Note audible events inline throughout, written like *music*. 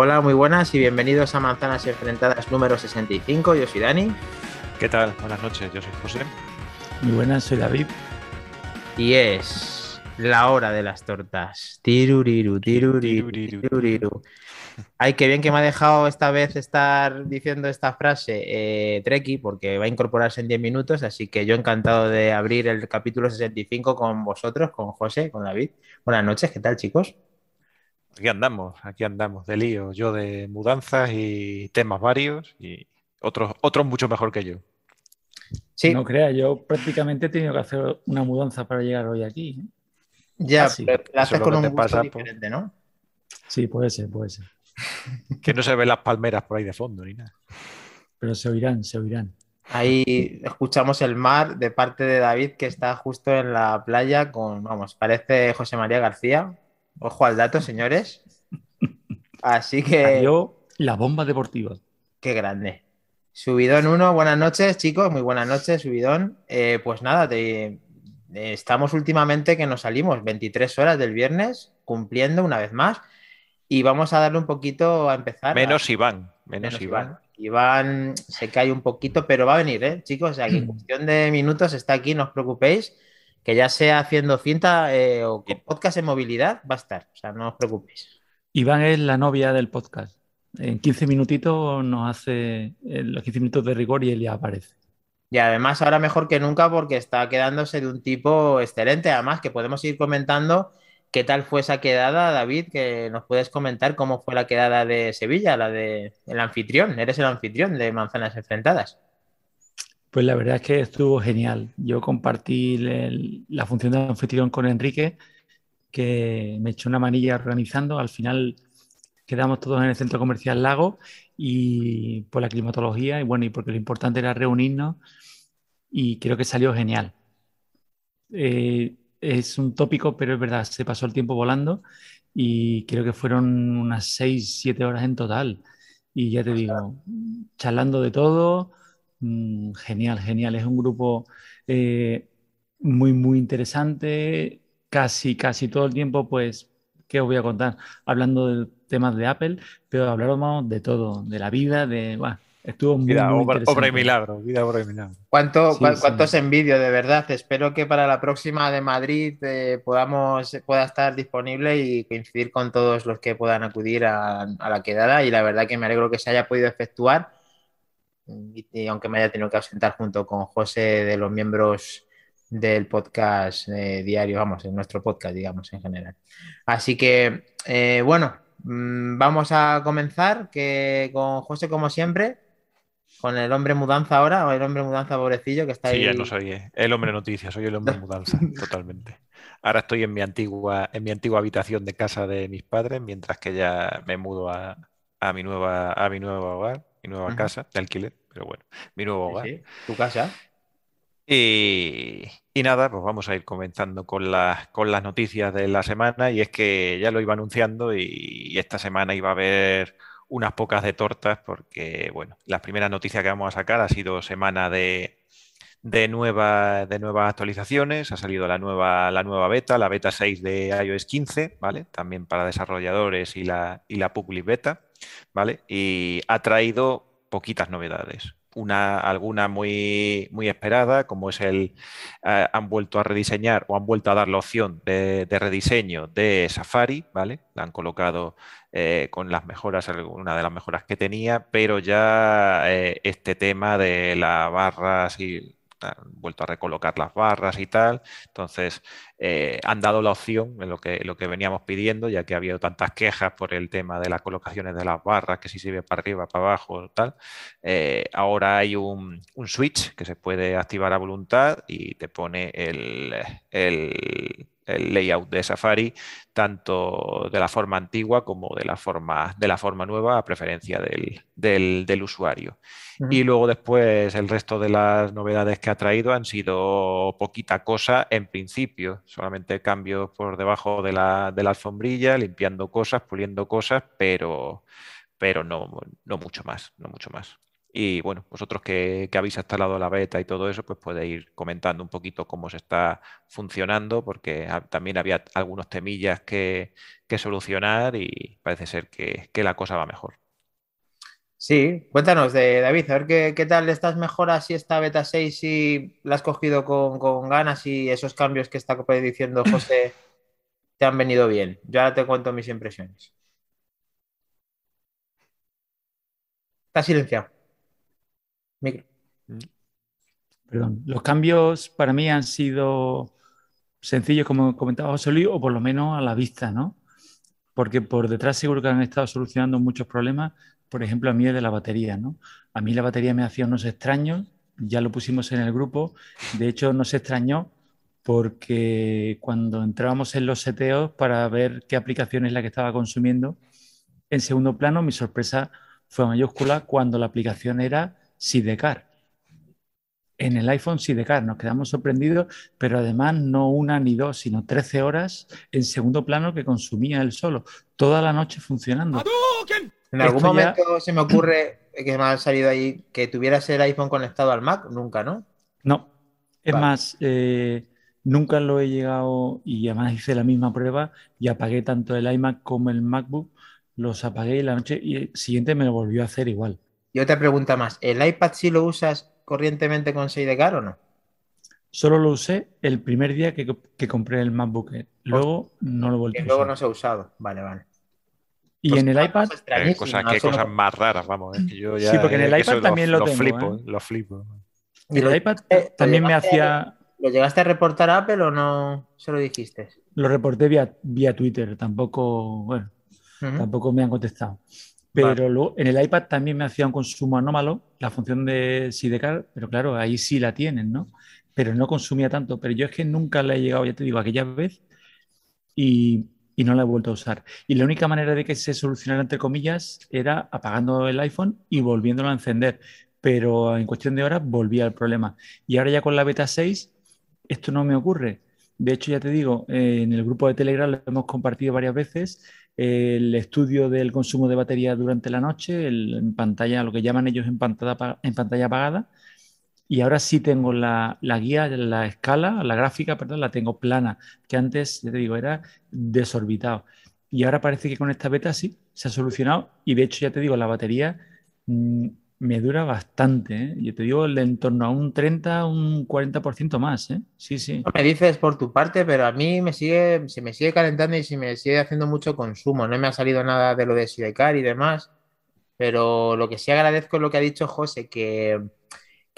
Hola, muy buenas y bienvenidos a Manzanas Enfrentadas número 65. Yo soy Dani. ¿Qué tal? Buenas noches, yo soy José. Muy buenas, soy David. Y es la hora de las tortas. Tiruriru, tiruriru, tiruriru. Ay, qué bien que me ha dejado esta vez estar diciendo esta frase eh, Treki, porque va a incorporarse en 10 minutos, así que yo encantado de abrir el capítulo 65 con vosotros, con José, con David. Buenas noches, ¿qué tal chicos? Aquí andamos, aquí andamos, de lío, yo de mudanzas y temas varios y otros, otros mucho mejor que yo. Sí. No crea, yo prácticamente he tenido que hacer una mudanza para llegar hoy aquí. ¿eh? Ya, pero la haces con un gusto pasa, diferente, ¿no? Sí, puede ser, puede ser. *laughs* que no se ven las palmeras por ahí de fondo ni nada. Pero se oirán, se oirán. Ahí escuchamos el mar de parte de David que está justo en la playa con, vamos, parece José María García. Ojo al dato, señores. Así que... Yo, la bomba deportiva. Qué grande. Subidón 1, buenas noches, chicos, muy buenas noches, Subidón. Eh, pues nada, te, estamos últimamente que nos salimos 23 horas del viernes, cumpliendo una vez más. Y vamos a darle un poquito a empezar. Menos Iván. Menos, Iván. Iván. se cae un poquito, pero va a venir, ¿eh? chicos. O sea, que en *clears throat* cuestión de minutos está aquí, no os preocupéis. Que ya sea haciendo cinta eh, o podcast en movilidad, va a estar. O sea, no os preocupéis. Iván es la novia del podcast. En 15 minutitos nos hace los 15 minutos de rigor y él ya aparece. Y además ahora mejor que nunca porque está quedándose de un tipo excelente. Además que podemos ir comentando ¿Qué tal fue esa quedada, David? Que nos puedes comentar cómo fue la quedada de Sevilla, la de el anfitrión. Eres el anfitrión de Manzanas Enfrentadas. Pues la verdad es que estuvo genial. Yo compartí la función de anfitrión con Enrique, que me echó una manilla organizando. Al final quedamos todos en el centro comercial Lago y por la climatología y bueno, y porque lo importante era reunirnos y creo que salió genial. Eh, es un tópico, pero es verdad, se pasó el tiempo volando y creo que fueron unas 6, 7 horas en total. Y ya te digo, charlando de todo, mm, genial, genial. Es un grupo eh, muy, muy interesante. Casi, casi todo el tiempo, pues, ¿qué os voy a contar? Hablando de temas de Apple, pero hablaron de todo, de la vida, de, bueno, Estuvo muy, vida, obra, y milagro, vida, obra y milagro. ¿Cuánto, ¿Cuántos envidio, de verdad? Espero que para la próxima de Madrid eh, podamos, pueda estar disponible y coincidir con todos los que puedan acudir a, la quedada. Y la verdad que me alegro que se haya podido efectuar. Y, aunque me haya tenido que ausentar junto con José de los miembros del podcast eh, diario, vamos, en nuestro podcast, digamos, en general. Así que, eh, bueno, mm, vamos a comenzar que con José, como siempre, con el hombre mudanza ahora, o el hombre mudanza pobrecillo que está ahí. Sí, ya no soy eh, el hombre noticia, soy el hombre *laughs* mudanza, totalmente. Ahora estoy en mi antigua, en mi antigua habitación de casa de mis padres, mientras que ya me mudo a, mi nueva, a mi nuevo hogar, mi nueva casa de alquiler, pero bueno, mi nuevo hogar. ¿Tu casa? Y, nada, pues vamos a ir comenzando con las, con las noticias de la semana. Y es que ya lo iba anunciando y esta semana iba a haber unas pocas de tortas porque, bueno, la primera noticia que vamos a sacar ha sido semana de, de, nueva, de nuevas actualizaciones. Ha salido la nueva, la nueva beta, la beta 6 de iOS 15, ¿vale? También para desarrolladores y la, y la public beta, ¿vale? Y ha traído poquitas novedades una, alguna muy, muy esperada, como es el, eh, han vuelto a rediseñar o han vuelto a dar la opción de, rediseño de Safari, ¿vale? La han colocado eh, con las mejoras, una de las mejoras que tenía, pero ya eh, este tema de las barras y han vuelto a recolocar las barras y tal. Entonces, eh, han dado la opción en lo que, lo que veníamos pidiendo, ya que ha habido tantas quejas por el tema de las colocaciones de las barras, que si se ve para arriba, para abajo, tal. Eh, ahora hay un, switch que se puede activar a voluntad y te pone el, el el layout de Safari, tanto de la forma antigua como de la forma, de la forma nueva, a preferencia del, usuario. Y luego después el resto de las novedades que ha traído han sido poquita cosa en principio, solamente cambios por debajo de la, de la alfombrilla, limpiando cosas, puliendo cosas, pero, pero no, no mucho más, no mucho más. Y bueno, vosotros que, habéis instalado la beta y todo eso, pues podéis ir comentando un poquito cómo se está funcionando, porque también había algunos temillas que, solucionar y parece ser que, la cosa va mejor. Sí, cuéntanos de David, a ver qué, tal estás mejor así esta beta 6 si la has cogido con, ganas y esos cambios que está diciendo José te han venido bien. Ya ahora te cuento mis impresiones. Está silenciado. Mm. Perdón. Los cambios para mí han sido sencillos, como comentaba José Luis, o por lo menos a la vista, ¿no? Porque por detrás seguro que han estado solucionando muchos problemas. Por ejemplo, a mí es de la batería, ¿no? A mí la batería me hacía unos extraños, ya lo pusimos en el grupo. De hecho, nos extrañó porque cuando entrábamos en los seteos para ver qué aplicación es la que estaba consumiendo, en segundo plano mi sorpresa fue mayúscula cuando la aplicación era Sidecar. En el iPhone Sidecar nos quedamos sorprendidos, pero además no una ni dos, sino 13 horas en segundo plano que consumía él solo, toda la noche funcionando. En algún momento se me ocurre que me ha salido ahí que tuvieras el iPhone conectado al Mac, nunca, ¿no? No. Es más, eh, nunca lo he llegado y además hice la misma prueba y apagué tanto el iMac como el MacBook, los apagué y la noche y el siguiente me lo volvió a hacer igual. Y otra pregunta más, ¿el iPad sí lo usas corrientemente con Sidecar o no? Solo lo usé el primer día que, compré el MacBook. Luego no lo vuelto a usar. luego no se ha usado. Vale, vale. Y pues en el iPad. Qué cosas, cosas más raras, vamos. yo ya, sí, porque en el iPad también lo, tengo. Flipo, ¿eh? Lo flipo. Y el iPad también me hacía. ¿Lo llegaste a reportar a Apple o no se lo dijiste? Lo reporté vía, vía Twitter. Tampoco, bueno, tampoco me han contestado. Pero luego en el iPad también me hacía un consumo anómalo, la función de Sidecar, pero claro, ahí sí la tienen, ¿no? Pero no consumía tanto. Pero yo es que nunca la he llegado, ya te digo, aquella vez y, y no la he vuelto a usar. Y la única manera de que se solucionara, entre comillas, era apagando el iPhone y volviéndolo a encender. Pero en cuestión de horas volvía al problema. Y ahora ya con la beta 6, esto no me ocurre. De hecho, ya te digo, eh, en el grupo de Telegram lo hemos compartido varias veces el estudio del consumo de batería durante la noche, en pantalla, lo que llaman ellos en pantalla, en pantalla apagada. Y ahora sí tengo la, guía, la escala, la gráfica, perdón, la tengo plana, que antes, ya te digo, era desorbitado. Y ahora parece que con esta beta sí se ha solucionado. Y de hecho, ya te digo, la batería mm, me dura bastante. ¿eh? Yo te digo, en torno a un 30, un 40% más. ¿eh? Sí, sí. me dices por tu parte, pero a mí me sigue, se me sigue calentando y se me sigue haciendo mucho consumo. No me ha salido nada de lo de Sidecar y demás. Pero lo que sí agradezco es lo que ha dicho José, que,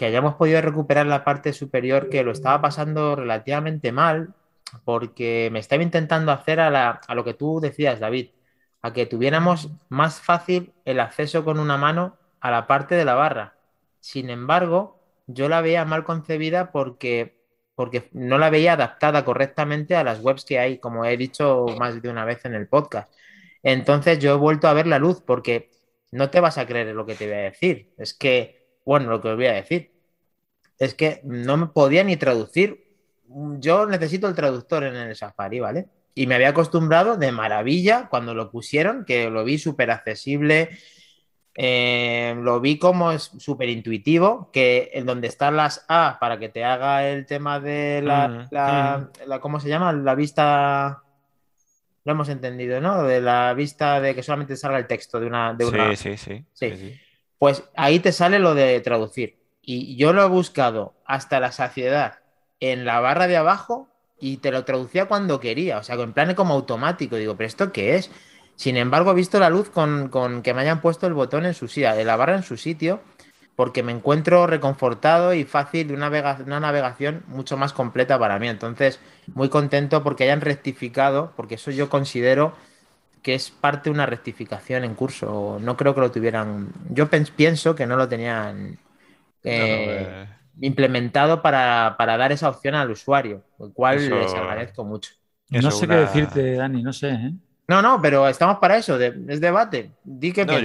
que hayamos podido recuperar la parte superior que lo estaba pasando relativamente mal, porque me estaba intentando hacer a, lo que tú decías, David, a que tuviéramos más fácil el acceso con una mano a la parte de la barra. Sin embargo, yo la veía mal concebida porque, porque no la veía adaptada correctamente a las webs que hay, como he dicho más de una vez en el podcast. Entonces yo he vuelto a ver la luz porque no te vas a creer lo que te voy a decir. Es que, bueno, lo que os voy a decir, es que no me podía ni traducir. Yo necesito el traductor en el Safari, ¿vale? Y me había acostumbrado de maravilla cuando lo pusieron, que lo vi súper accesible, eh, lo vi como es súper intuitivo, que en donde están las A para que te haga el tema de la, mm, mm. la, ¿cómo se llama? La vista, lo hemos entendido, ¿no? De la vista de que solamente salga el texto de una... De sí, sí, sí, Pues ahí te sale lo de traducir. Y yo lo he buscado hasta la saciedad en la barra de abajo y te lo traducía cuando quería, o sea, en plan como automático. Digo, ¿pero esto qué es? Sin embargo, he visto la luz con, que me hayan puesto el botón en su sitio, de la barra en su sitio, porque me encuentro reconfortado y fácil de una, navegación mucho más completa para mí. Entonces, muy contento porque hayan rectificado, porque eso yo considero que es parte de una rectificación en curso. No creo que lo tuvieran. Yo pienso que no lo tenían eh, eh. implementado para, dar esa opción al usuario, lo cual les agradezco mucho. no sé qué decirte, Dani, no sé. ¿eh? No, no, pero estamos para eso, es debate. Di que yo,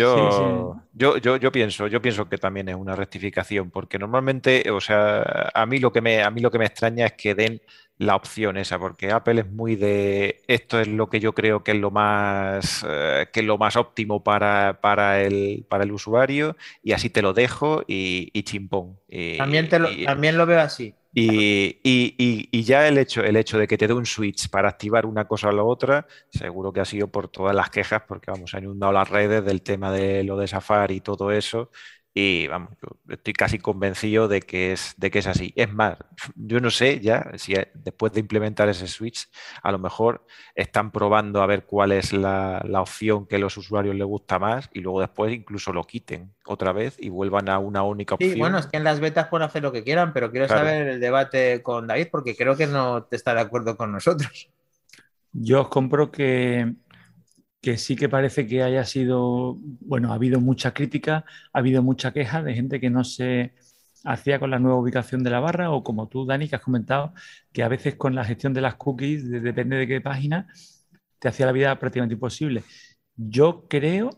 yo, yo, yo, pienso, yo pienso que también es una rectificación, porque normalmente, o sea, a mí lo que me, a mí lo que me extraña es que den la opción esa, porque Apple es muy de esto es lo que yo creo que es lo más eh, que es lo más óptimo para, para, el, para el usuario, y así te lo dejo y, chimpón. también, te lo, también lo veo así. Y, ya el hecho, el hecho de que te dé un switch para activar una cosa o la otra, seguro que ha sido por todas las quejas, porque vamos, ha inundado las redes del tema de lo de Safari y todo eso, y vamos, estoy casi convencido de que, es, de que es así. Es más, yo no sé ya si después de implementar ese switch, a lo mejor están probando a ver cuál es la, opción que a los usuarios les gusta más y luego después incluso lo quiten otra vez y vuelvan a una única opción. Sí, bueno, es que en las betas pueden hacer lo que quieran, pero quiero saber el debate con David porque creo que no te está de acuerdo con nosotros. Yo os compro que que sí que parece que haya sido, bueno, ha habido mucha crítica, ha habido mucha queja de gente que no se hacía con la nueva ubicación de la barra o como tú, Dani, que has comentado, que a veces con la gestión de las cookies, depende de qué página, te hacía la vida prácticamente imposible. Yo creo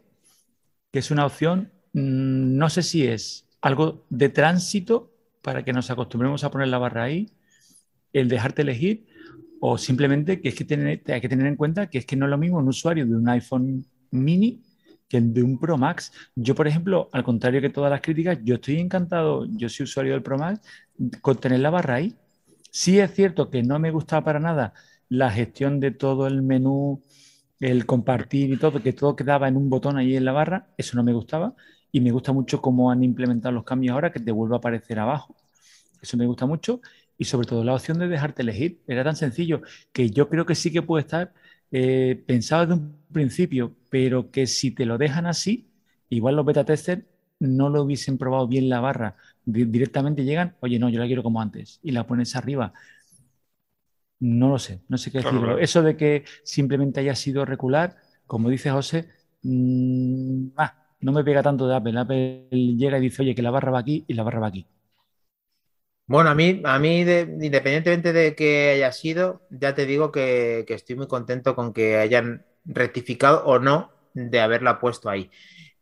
que es una opción, mm, no sé si es algo de tránsito para que nos acostumbremos a poner la barra ahí, el dejarte elegir, o simplemente que es que tener, hay que tener en cuenta que es que no es lo mismo un usuario de un iPhone mini que el de un Pro Max. Yo, por ejemplo, al contrario que todas las críticas, yo estoy encantado, yo soy usuario del Pro Max, con tener la barra ahí. Sí es cierto que no me gustaba para nada la gestión de todo el menú, el compartir y todo, que todo quedaba en un botón ahí en la barra, eso no me gustaba. Y me gusta mucho cómo han implementado los cambios ahora, que te vuelve a aparecer abajo. Eso me gusta mucho y sobre todo la opción de dejarte elegir. Era tan sencillo que yo creo que sí que puede estar eh, pensado desde un principio, pero que si te lo dejan así, igual los beta testers no lo hubiesen probado bien la barra. directamente llegan, oye, no, yo la quiero como antes, y la pones arriba. No lo sé, no sé qué decirlo. Eso de que simplemente haya sido recular, como dice José, mm, ah, no me pega tanto de Apple. Apple llega y dice, oye, que la barra va aquí y la barra va aquí. Bueno, a mí, a mí independientemente de que haya sido, ya te digo que, estoy muy contento con que hayan rectificado o no de haberla puesto ahí.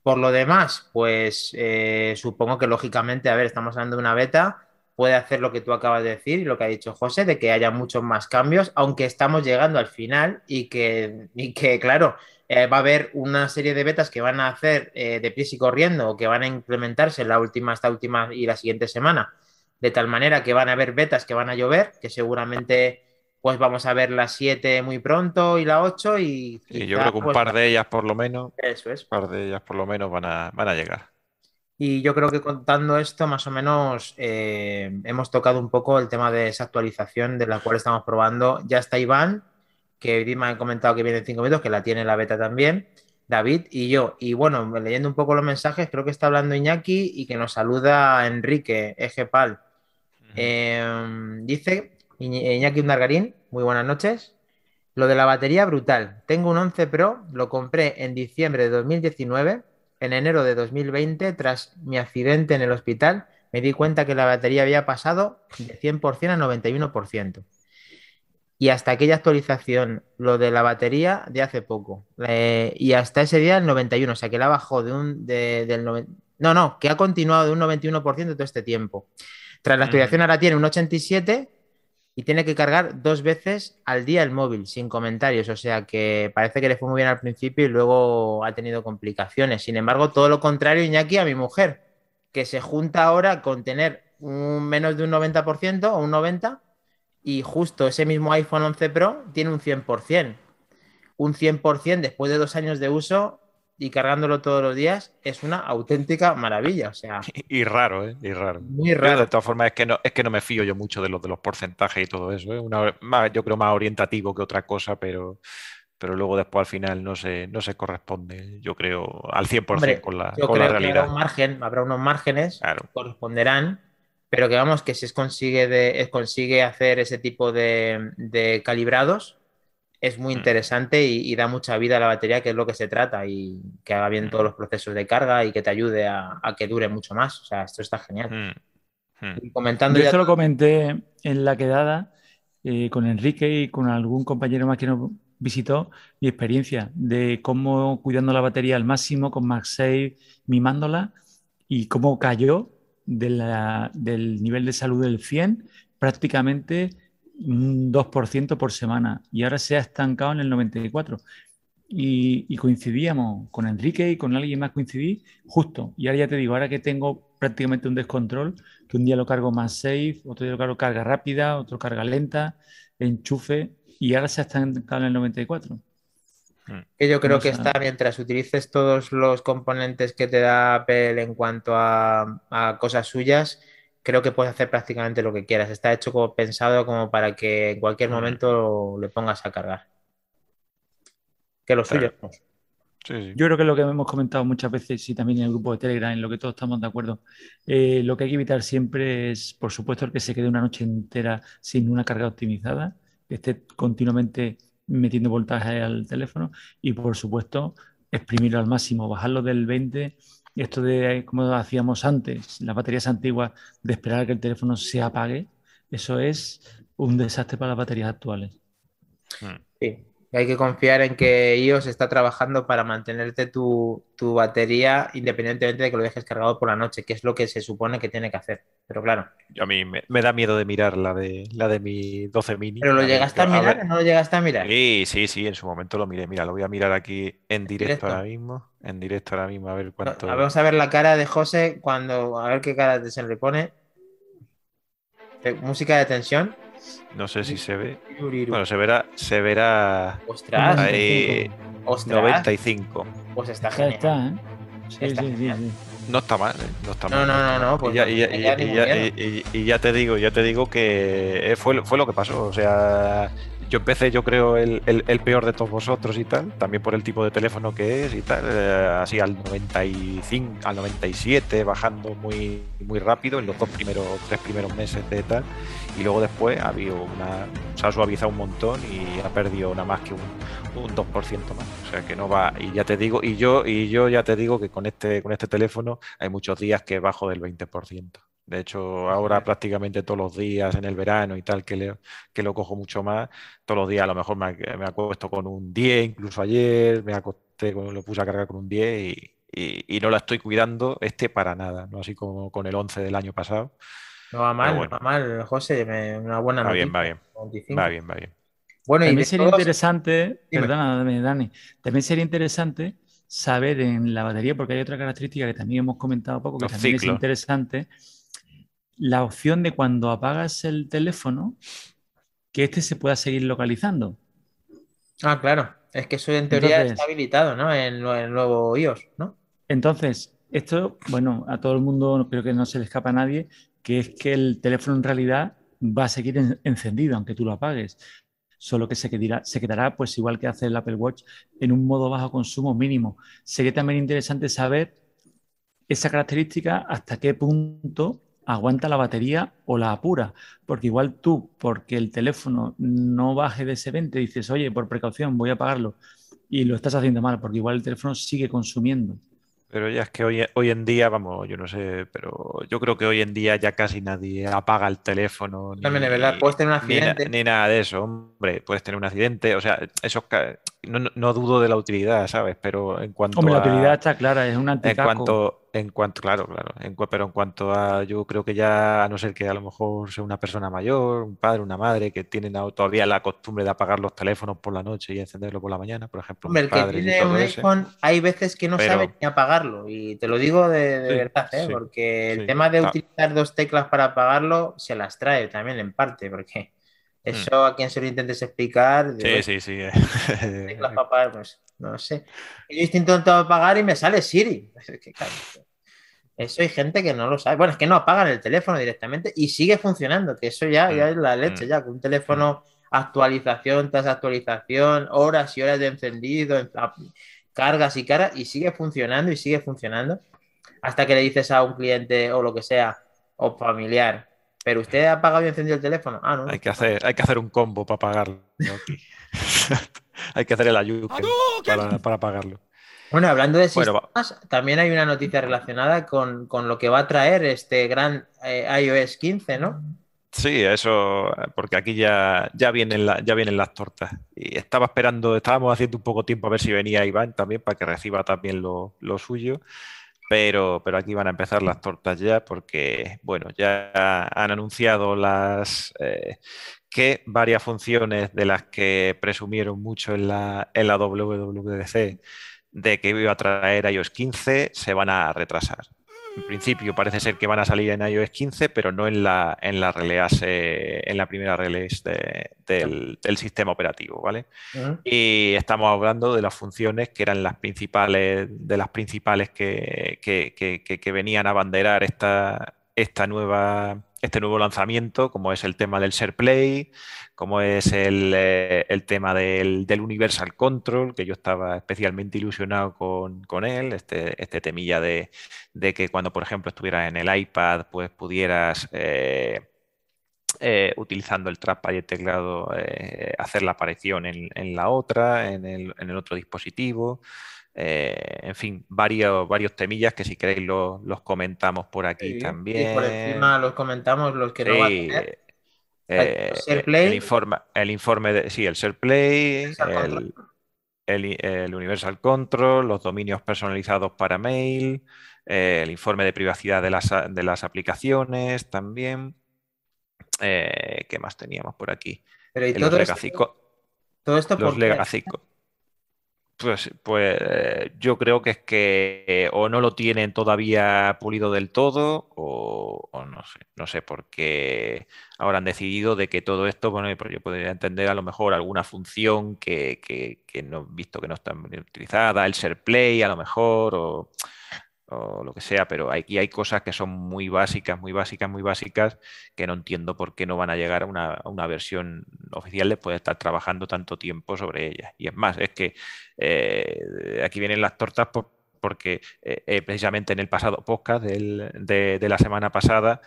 Por lo demás, pues eh, supongo que lógicamente, a ver, estamos hablando de una beta, puede hacer lo que tú acabas de decir y lo que ha dicho José, de que haya muchos más cambios, aunque estamos llegando al final y que, que claro, eh, va a haber una serie de betas que van a hacer eh, de pies y corriendo o que van a implementarse en la última, esta última y la siguiente semana de tal manera que van a haber betas que van a llover, que seguramente pues vamos a ver la 7 muy pronto y la 8 y... yo creo que un pues, par de ellas por lo menos... Eso es. Un par de ellas por lo menos van a, van a llegar. Y yo creo que contando esto, más o menos eh, hemos tocado un poco el tema de esa actualización de la cual estamos probando. Ya está Iván, que me ha comentado que viene en 5 minutos, que la tiene la beta también. David y yo. Y bueno, leyendo un poco los mensajes, creo que está hablando Iñaki y que nos saluda Enrique Ejepal. Em, dice Iñaki Undargarín, muy buenas noches. Lo de la batería brutal. Tengo un 11 Pro, lo compré en diciembre de 2019. En enero de 2020, tras mi accidente en el hospital, me di cuenta que la batería había pasado de 100% a 91%. Y hasta aquella actualización, lo de la batería de hace poco. Eh, y hasta ese día el 91, o sea que la bajó de un, del No, no, que ha continuado de un 91% todo este tiempo. Tras la actualización ahora tiene un 87 y tiene que cargar dos veces al día el móvil, sin comentarios. O sea que parece que le fue muy bien al principio y luego ha tenido complicaciones. Sin embargo, todo lo contrario, Iñaki, a mi mujer, que se junta ahora con tener un menos de un 90% o un 90% y justo ese mismo iPhone 11 Pro tiene un 100%. Un 100% después de dos años de uso y cargándolo todos los días es una auténtica maravilla. O sea, *laughs* y raro, ¿eh? Y raro. Muy raro. de todas formas, es que no, es que no me fío yo mucho de los de los porcentajes y todo eso. ¿eh? Una, más, yo creo más orientativo que otra cosa, pero, pero luego después al final no se, no se corresponde, yo creo, al 100% con la, con la realidad. habrá, un margen, habrá unos márgenes que corresponderán, pero que vamos, que si es consigue, de, consigue hacer ese tipo de, de calibrados, es muy mm. interesante y, da mucha vida a la batería, que es lo que se trata, y que haga bien mm. todos los procesos de carga y que te ayude a, que dure mucho más. O sea, esto está genial. Mm. comentando Yo ya... lo comenté en la quedada eh, con Enrique y con algún compañero más que no visitó mi experiencia de cómo cuidando la batería al máximo con MagSafe, mimándola y cómo cayó del nivel de salud del 100 prácticamente un 2% por semana y ahora se ha estancado en el 94. Y, coincidíamos con Enrique y con alguien más coincidí justo. Y ahora ya te digo, ahora que tengo prácticamente un descontrol, que un día lo cargo más safe, otro día lo cargo carga rápida, otro carga lenta, enchufe, y ahora se ha estancado en el 94. Hmm. Que yo creo que está mientras utilices todos los componentes que te da Apple en cuanto a, cosas suyas, creo que puedes hacer prácticamente lo que quieras. Está hecho como pensado como para que en cualquier momento le pongas a cargar. Que lo suyo. Yo creo que lo que hemos comentado muchas veces y también en el grupo de Telegram, en lo que todos estamos de acuerdo, eh, lo que hay que evitar siempre es, por supuesto, el que se quede una noche entera sin una carga optimizada, que esté continuamente metiendo voltaje al teléfono y por supuesto exprimirlo al máximo, bajarlo del 20, esto de como hacíamos antes, las baterías antiguas, de esperar a que el teléfono se apague, eso es un desastre para las baterías actuales. Hmm. Sí, hay que confiar en que iOS está trabajando para mantenerte tu, batería independientemente de que lo dejes cargado por la noche, que es lo que se supone que tiene que hacer. Pero claro. A mí me, da miedo de mirar la de, la de mi 12 mini. ¿Pero lo llegaste a, mirar o no lo llegaste a mirar? Sí, sí, sí, en su momento lo miré. Mira, lo voy a mirar aquí en directo, ahora mismo. En directo ahora mismo, a ver cuánto. Vamos a ver la cara de José cuando. A ver qué cara se le pone. Eh, música de tensión. No sé si se ve. Bueno, se verá. Se verá. Ostras. Ahí, 95. Pues está genial. Está, ¿eh? Sí, sí, sí, No está mal, ¿eh? no está mal. No, no, no, pues y, ya, te digo, ya te digo que eh, fue, fue lo que pasó. O sea, yo empecé, yo creo, el, peor de todos vosotros y tal, también por el tipo de teléfono que es y tal, eh, así al 95, al 97, bajando muy, muy rápido en los dos primeros, tres primeros meses de tal, y luego después ha habido una, se ha suavizado un montón y ha perdido nada más que un, 2% más, o sea que no va, y ya te digo, y yo, y yo ya te digo que con este, con este teléfono hay muchos días que bajo del 20%. De hecho, ahora prácticamente todos los días en el verano y tal, que, que lo cojo mucho más, todos los días a lo mejor me, me acuesto con un 10, incluso ayer me acosté, con, lo puse a cargar con un 10 y, no la estoy cuidando este para nada, no así como con el 11 del año pasado. No va mal, no va mal, José, una buena va Bien, va bien, va bien, va bien. Bueno, también sería interesante, perdóname, Dani, también sería interesante saber en la batería, porque hay otra característica que también hemos comentado poco, que también es interesante, la opción de cuando apagas el teléfono, que este se pueda seguir localizando. Ah, claro. Es que eso en teoría está habilitado, ¿no? En, el nuevo iOS, ¿no? Entonces, esto, bueno, a todo el mundo creo que no se le escapa a nadie, que es que el teléfono en realidad va a seguir encendido, aunque tú lo apagues. Solo que se quedará, se quedará, pues igual que hace el Apple Watch, en un modo bajo consumo mínimo. Sería también interesante saber esa característica, hasta qué punto aguanta la batería o la apura, porque igual tú, porque el teléfono no baje de ese 20, dices, oye, por precaución voy a apagarlo y lo estás haciendo mal, porque igual el teléfono sigue consumiendo. Pero ya es que hoy, hoy en día, vamos, yo no sé, pero yo creo que hoy en día ya casi nadie apaga el teléfono. También es verdad, puedes tener un accidente. Ni, nada de eso, hombre, puedes tener un accidente, o sea, eso no, no, dudo de la utilidad, ¿sabes? Pero en cuanto Hombre, la utilidad está clara, es un En cuanto, en cuanto, claro, claro. pero en cuanto a, yo creo que ya, a no ser que a lo mejor sea una persona mayor, un padre, una madre, que tienen todavía la costumbre de apagar los teléfonos por la noche y encenderlo por la mañana, por ejemplo. Hombre, el que tiene un iPhone, hay veces que no sabe ni apagarlo. Y te lo digo de, verdad, ¿eh? porque el tema de utilizar dos teclas para apagarlo se las trae también en parte, porque. Eso a quien se lo intentes explicar. sí, sí, sí. Teclas *laughs* para pues no sé. Yo intento apagar y me sale Siri. *laughs* Eso hay gente que no lo sabe. Bueno, es que no apagan el teléfono directamente y sigue funcionando, que eso ya, ya es la leche, mm. ya, con un teléfono actualización tras actualización, horas y horas de encendido, cargas y cargas, y sigue funcionando y sigue funcionando. Hasta que le dices a un cliente o lo que sea, o familiar, pero usted ha apagado y encendido el teléfono. Ah, no. Hay que hacer, hay que hacer un combo para pagarlo. *laughs* hay que hacer el ayudo para, para pagarlo. Bueno, hablando de sistemas, también hay una noticia relacionada con, lo que va a traer este gran eh, iOS 15, ¿no? Sí, eso, porque aquí ya, ya, vienen ya vienen las tortas. Y estaba esperando, estábamos haciendo un poco tiempo a ver si venía Iván también para que reciba también lo, suyo. Pero, pero, aquí van a empezar las tortas ya porque, bueno, ya han anunciado las eh, que varias funciones de las que presumieron mucho en la, en la WWDC de que iba a traer iOS 15 se van a retrasar en principio parece ser que van a salir en iOS 15, pero no en la, en la release, en la primera release del, sistema operativo, ¿vale? Y estamos hablando de las funciones que eran las principales, de las principales que, que venían a banderar esta, esta nueva este nuevo lanzamiento, como es el tema del SharePlay, como es el, eh, tema del, Universal Control, que yo estaba especialmente ilusionado con, él, este, este temilla de, que cuando, por ejemplo, estuvieras en el iPad, pues pudieras... Eh, eh, utilizando el trackpad y el teclado, hacer la aparición en, la otra, en el, en el otro dispositivo. Eh, en fin, varios, varios temillas que si queréis los, comentamos por aquí también. Y por encima los comentamos los que no van a tener. Eh, el, informe, el informe de, sí, el SharePlay, el, el, Universal Control, los dominios personalizados para mail, eh, el informe de privacidad de las, de las aplicaciones también. ¿Qué más teníamos por aquí? Pero todo, esto, todo esto los Legacy, pues, pues yo creo que es que o no lo tienen todavía pulido del todo o, no sé, no sé por qué ahora han decidido de que todo esto, bueno, pues yo podría entender a lo mejor alguna función que, que, que no he visto que no está utilizada, el SharePlay a lo mejor, o o lo que sea, pero aquí hay cosas que son muy básicas, muy básicas, muy básicas, que no entiendo por qué no van a llegar a una, versión oficial después de estar trabajando tanto tiempo sobre ellas. Y es más, es que eh, aquí vienen las tortas porque eh, eh, precisamente en el pasado podcast de la semana pasada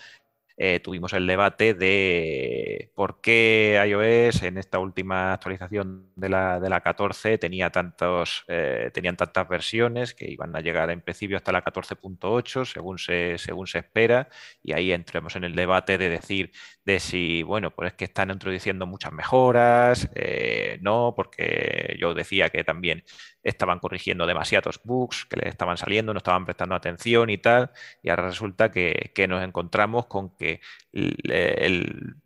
eh, tuvimos el debate de por qué iOS en esta última actualización de la, de la 14 tenía tantos, eh, tenían tantas versiones que iban a llegar en principio hasta la 14.8 según se, según se espera y ahí entremos en el debate de decir de si, bueno, pues es que están introduciendo muchas mejoras, eh, no, porque yo decía que también estaban corrigiendo demasiados bugs que les estaban saliendo, no estaban prestando atención y tal, y ahora resulta que, nos encontramos con que el,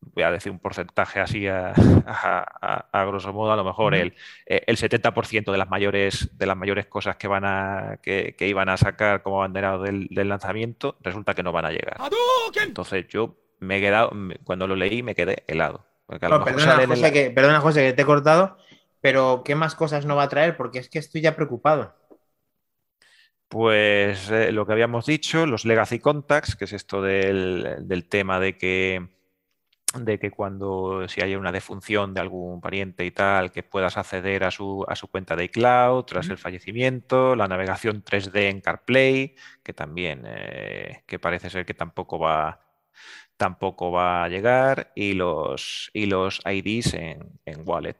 voy a decir un porcentaje así a, grosso modo, a lo mejor el, el 70% de las mayores de las mayores cosas que van a que, iban a sacar como banderado del, lanzamiento, resulta que no van a llegar. Entonces yo me he quedado, cuando lo leí me quedé helado. perdona, que, perdona, José, que te he cortado pero ¿qué más cosas no va a traer? Porque es que estoy ya preocupado. Pues eh, lo que habíamos dicho, los legacy contacts, que es esto del, tema de que, de que cuando si hay una defunción de algún pariente y tal, que puedas acceder a su, a su cuenta de iCloud tras el fallecimiento, la navegación 3D en CarPlay, que también, eh, que parece ser que tampoco va, tampoco va a llegar, y los, y los IDs en, en Wallet.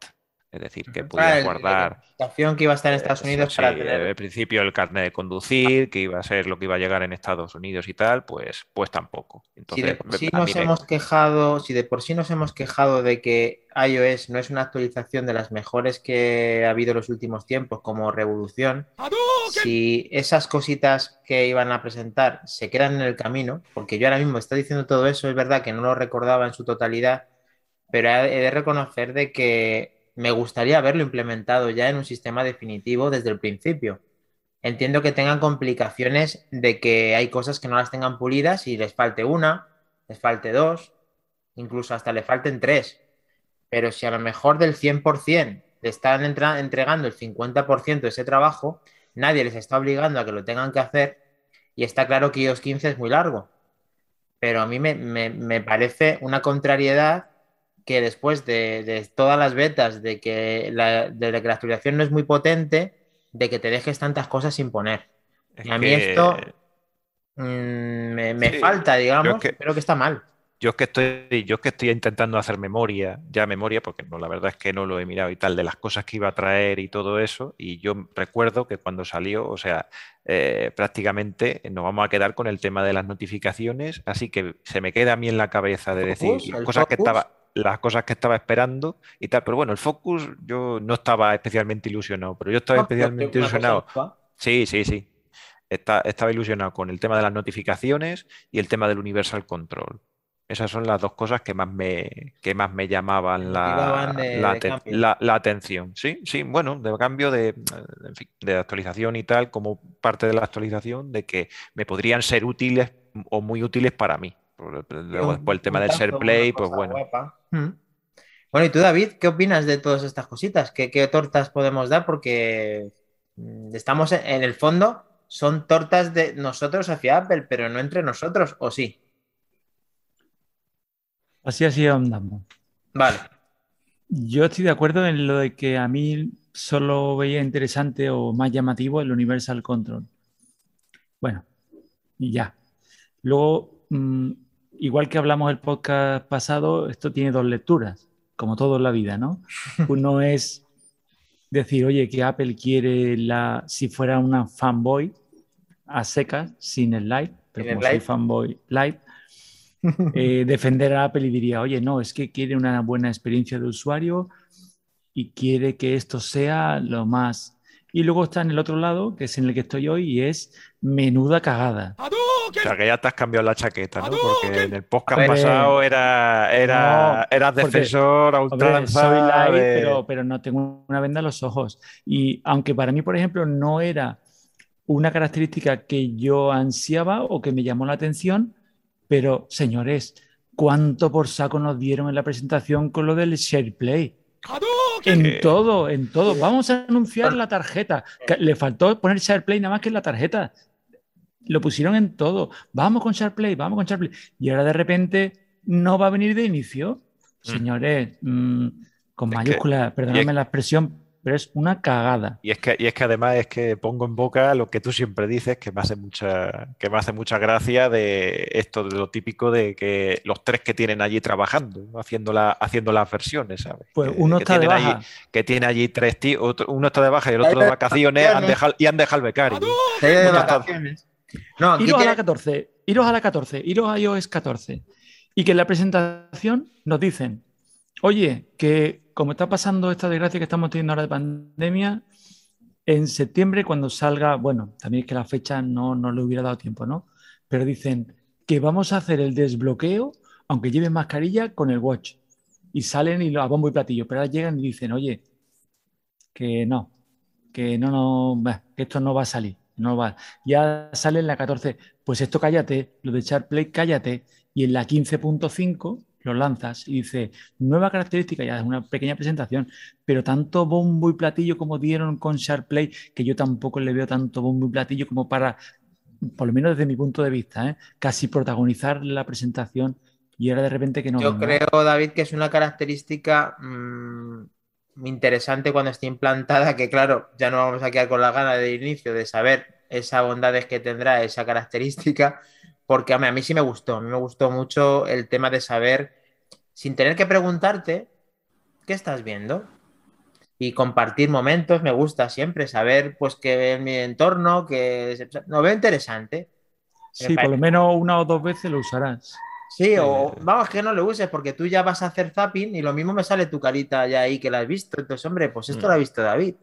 Es decir, que pudiera guardar. La que iba a estar en Estados eh, Unidos para tener. Al principio el carnet de conducir, que iba a ser lo que iba a llegar en Estados Unidos y tal, pues, pues tampoco. si de por sí nos hemos quejado, si de por sí nos hemos quejado de que iOS no es una actualización de las mejores que ha habido en los últimos tiempos, como revolución, si esas cositas que iban a presentar se quedan en el camino, porque yo ahora mismo estoy diciendo todo eso, es verdad que no lo recordaba en su totalidad, pero he de reconocer de que me gustaría verlo implementado ya en un sistema definitivo desde el principio. Entiendo que tengan complicaciones de que hay cosas que no las tengan pulidas y les falte una, les falte dos, incluso hasta le falten tres. Pero si a lo mejor del 100% le están entregando el 50% de ese trabajo, nadie les está obligando a que lo tengan que hacer y está claro que iOS 15 es muy largo. Pero a mí me, me parece una contrariedad que después de, todas las betas, de que, la, de que la actualización no es muy potente, de que te dejes tantas cosas sin poner. y a mí esto mm, me, falta, digamos, que... creo que está mal. yo es que estoy, yo es que estoy intentando hacer memoria, ya memoria, porque no, la verdad es que no lo he mirado y tal, de las cosas que iba a traer y todo eso. Y yo recuerdo que cuando salió, o sea, eh, prácticamente nos vamos a quedar con el tema de las notificaciones, así que se me queda a mí en la cabeza de decir cosas que estaba las cosas que estaba esperando y tal. Pero bueno, el Focus yo no estaba especialmente ilusionado, pero yo estaba especialmente ilusionado. Sí, sí, sí. estaba ilusionado con el tema de las notificaciones y el tema del Universal Control. Esas son las dos cosas que más me, que más me llamaban la, la, atención. Sí, sí, bueno, de cambio de, de actualización y tal, como parte de la actualización, de que me podrían ser útiles o muy útiles para mí. Por, el tema del share play, pues bueno. Hmm. Bueno, y tú, David, ¿qué opinas de todas estas cositas? ¿Qué, qué tortas podemos dar? Porque mm, estamos en el fondo, son tortas de nosotros hacia Apple, pero no entre nosotros, ¿o sí? Así así andamos. Vale. Yo estoy de acuerdo en lo de que a mí solo veía interesante o más llamativo el Universal Control. Bueno, y ya. Luego, mm, igual que hablamos el podcast pasado, esto tiene dos lecturas, como todo en la vida, ¿no? *laughs* Uno es decir, oye, que Apple quiere la, si fuera una fanboy a secas, sin el light, pero como soy fanboy light, *laughs* eh, defender a Apple y diría, oye, no, es que quiere una buena experiencia de usuario y quiere que esto sea lo más... Y luego está en el otro lado, que es en el que estoy hoy, y es menuda cagada. O sea, que ya te has cambiado la chaqueta, ¿no? Porque en el podcast pasado era, era, eras defensor a soy pero, pero no tengo una venda en los ojos. Y aunque para mí, por ejemplo, no era una característica que yo ansiaba o que me llamó la atención, pero, señores, ¿cuánto por saco nos dieron en la presentación con lo del En todo, en todo. Vamos a anunciar la tarjeta. Le faltó poner SharePlay nada más que en la tarjeta. Lo pusieron en todo. Vamos con SharePlay, vamos con SharePlay. Y ahora de repente no va a venir de inicio. Mm. Señores, mm, con mayúsculas, perdóname la expresión, pero es una cagada. Y es que, y es que además es que pongo en boca lo que tú siempre dices, que me hace mucha, que me hace mucha gracia de esto, de lo típico de que los tres que tienen allí trabajando, haciendo, haciendo las versiones, ¿sabes? Pues uno está de baja. Allí, que tiene allí tres tíos, uno está de baja y el otro de vacaciones, han dejado, y han dejado el becario. De vacaciones. No, iros a la 14, iros a la 14, iros a iOS 14. Y que en la presentación nos dicen, oye, que como está pasando esta desgracia que estamos teniendo ahora de pandemia, en septiembre cuando salga, bueno, también es que la fecha no, no le hubiera dado tiempo, ¿no? Pero dicen que vamos a hacer el desbloqueo, aunque lleven mascarilla, con el watch. Y salen y lo a bombo y platillo, pero ahora llegan y dicen, oye, que no, que no, no, que esto no va a salir, no va. Ya sale en la 14, pues esto cállate, lo de SharpPlay cállate, y en la 15.5 lo lanzas y dice, nueva característica, ya es una pequeña presentación, pero tanto bombo y platillo como dieron con SharpPlay, que yo tampoco le veo tanto bombo y platillo como para, por lo menos desde mi punto de vista, ¿eh? casi protagonizar la presentación y ahora de repente que no. Yo creo, David, que es una característica mm, interesante cuando esté implantada, que claro, ya no vamos a quedar con la gana de inicio de saber esas bondades que tendrá esa característica, porque a mí, sí me gustó, a mí me gustó mucho el tema de saber, sin tener que preguntarte, ¿qué estás viendo? Y compartir momentos, me gusta siempre saber, pues, que en mi entorno, que lo veo interesante. Sí, por lo menos una o dos veces lo usarás. Sí, o vamos, que no lo uses porque tú ya vas a hacer zapping y lo mismo me sale tu carita ya ahí que la has visto. Entonces, hombre, pues esto mm. lo ha visto David.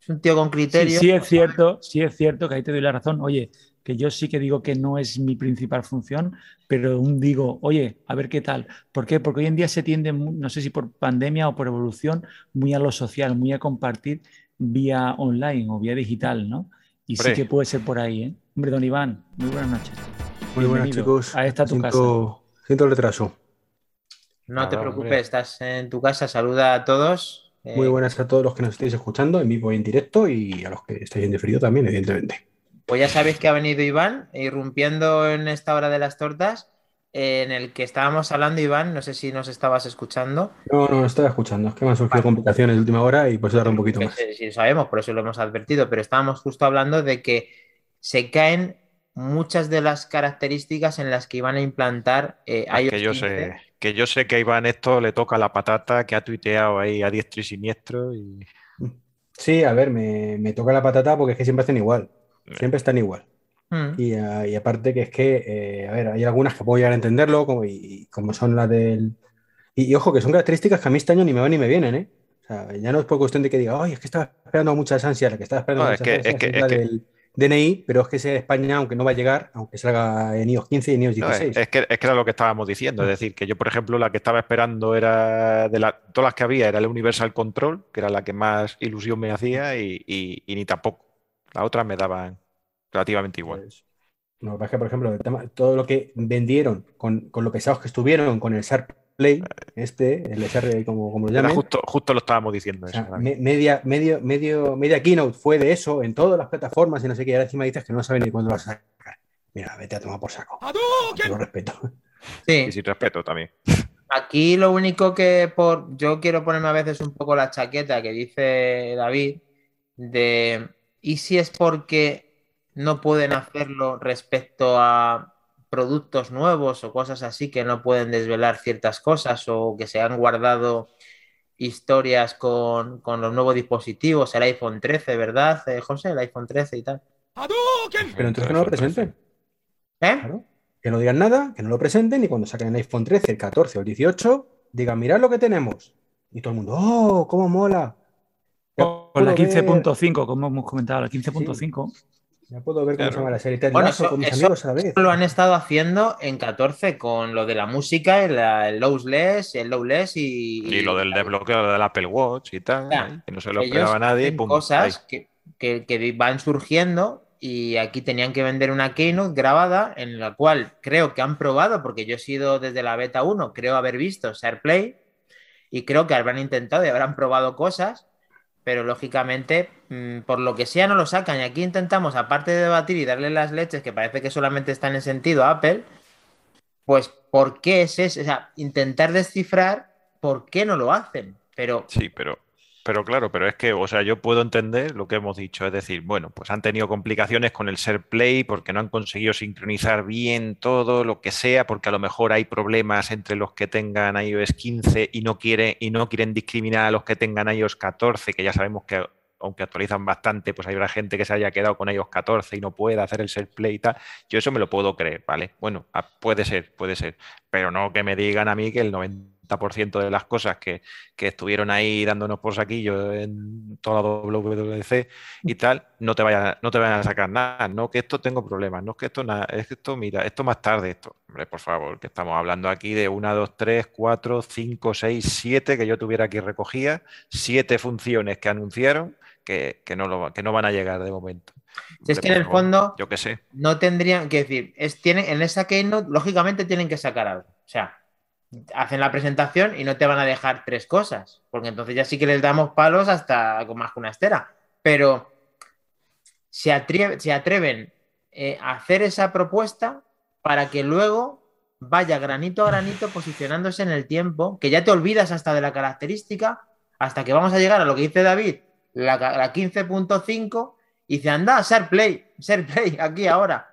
Es un tío con criterio. Sí, sí es cierto, sí es cierto que ahí te doy la razón. Oye, que yo sí que digo que no es mi principal función, pero un digo, oye, a ver qué tal. ¿Por qué? Porque hoy en día se tiende, no sé si por pandemia o por evolución, muy a lo social, muy a compartir vía online o vía digital, ¿no? Y sí que puede ser por ahí, ¿eh? Hombre, don Iván, muy buenas noches. Muy buenas, chicos. Ahí está tu siento, casa. Siento el retraso. No te preocupes, estás en tu casa. Saluda a todos. Muy buenas a todos los que nos estáis escuchando en vivo y en directo y a los que estáis en diferido también, evidentemente. Pues ya sabéis que ha venido Iván, irrumpiendo en esta hora de las tortas, en el que estábamos hablando, Iván, no sé si nos estabas escuchando. No, no, no estaba escuchando, es que me han surgido complicaciones de última hora y pues darle un poquito más. Sí, lo sabemos, por eso lo hemos advertido, pero estábamos justo hablando de que se caen muchas de las características en las que iban a implantar eh, iOS que yo 15. sé, que yo sé que a Iván esto le toca la patata, que ha tuiteado ahí a diestro y siniestro y Sí, a ver, me, me toca la patata porque es que siempre están igual. Siempre están igual. Mm. Y, a- y aparte que es que, eh, a ver, hay algunas que puedo llegar a entenderlo, como, y, y como son las del... Y, y ojo, que son características que a mí este año ni me van ni me vienen, ¿eh? O sea, ya no es por cuestión de que diga, ay, es que estaba esperando muchas ansias, la que estaba esperando No, muchas es que- ansias es que- es la es que- del DNI, pero es que sea España, aunque no va a llegar, aunque salga en iOS 15 y en iOS No, es, 16. es que, es que era lo que estábamos diciendo. Es Mm. decir, que yo, por ejemplo, la que estaba esperando era de la- todas las que había, era el Universal Control, que era la que más ilusión me hacía, y, y- y ni tampoco. Las otras me daban relativamente igual. Pues, no, lo que pasa es que, por ejemplo, el tema- todo lo que vendieron con, con lo pesados que estuvieron con el Sharp Play, este, el Sharp, como, como lo Era llamen, justo, justo lo estábamos diciendo O sea, me- media, medio, medio, media keynote fue de eso en todas las plataformas y no sé qué. Y ahora encima dices que no sabes ni cuándo lo vas a sacar. Mira, vete a tomar por saco. Te lo respeto. *laughs* Sí. Y sin respeto también. Aquí lo único que por yo quiero ponerme a veces un poco la chaqueta que dice David de ¿y si es porque no pueden hacerlo respecto a productos nuevos o cosas así que no pueden desvelar ciertas cosas o que se han guardado historias con, con los nuevos dispositivos, el iPhone 13, ¿verdad, eh, José? El iPhone 13 y tal. Pero entonces que no lo presenten. ¿Eh? Claro. Que no digan nada, que no lo presenten y cuando saquen el iPhone 13, el 14 o el 18, digan, mirad lo que tenemos. Y todo el mundo, ¡oh, cómo mola! Con la puedo ver- 15.5, como hemos comentado, la 15.5. Ya puedo ver cómo Claro. se llama la serie. Ted Bueno, Lasso eso- con mis eso- amigos a la vez. Lo han estado haciendo en 14 con lo de la música, el, el lowless, el lowless y, Y lo del desbloqueo del Apple Watch y tal, que no se lo esperaba nadie. pum, cosas que, que- que van surgiendo y aquí tenían que vender una keynote grabada en la cual creo que han probado, porque yo he sido desde la beta 1, creo haber visto SharePlay y creo que habrán intentado y habrán probado cosas, pero lógicamente mm, por lo que sea no lo sacan y aquí intentamos, aparte de debatir y darle las leches que parece que solamente están en sentido a Apple, pues ¿por qué es eso? O sea, intentar descifrar por qué no lo hacen, pero Sí, pero, pero claro, pero es que, o sea, yo puedo entender lo que hemos dicho, es decir, bueno, pues han tenido complicaciones con el SharePlay porque no han conseguido sincronizar bien todo, lo que sea, porque a lo mejor hay problemas entre los que tengan iOS 15 y no quieren, y no quieren discriminar a los que tengan iOS 14, que ya sabemos que aunque actualizan bastante, pues habrá gente que se haya quedado con iOS 14 y no pueda hacer el SharePlay y tal. Yo eso me lo puedo creer, ¿vale? Bueno, ah, puede ser, puede ser, pero no que me digan a mí que el 90% de las cosas que, que estuvieron ahí dándonos por saquillo en toda la WWDC y tal, no te vayan, no te vayan a sacar nada, no que esto tengo problemas, no que esto nada, es que esto, mira, esto más tarde, esto, hombre, por favor, que estamos hablando aquí de 1, 2, 3, 4, 5, 6, 7 que yo tuviera aquí recogida, siete funciones que anunciaron que, que no, lo, que no van a llegar de momento. Si es que en el fondo Yo qué sé. no tendrían que decir, es, tienen, en esa keynote, lógicamente tienen que sacar algo. O sea, hacen la presentación y no te van a dejar tres cosas, porque entonces ya sí que les damos palos hasta con más que una estera. Pero se, se atreven eh, a hacer esa propuesta para que luego vaya granito a granito posicionándose en el tiempo, que ya te olvidas hasta de la característica, hasta que vamos a llegar a lo que dice David, la, la 15.5, y dice, anda, SharePlay, SharePlay, *laughs* aquí ahora.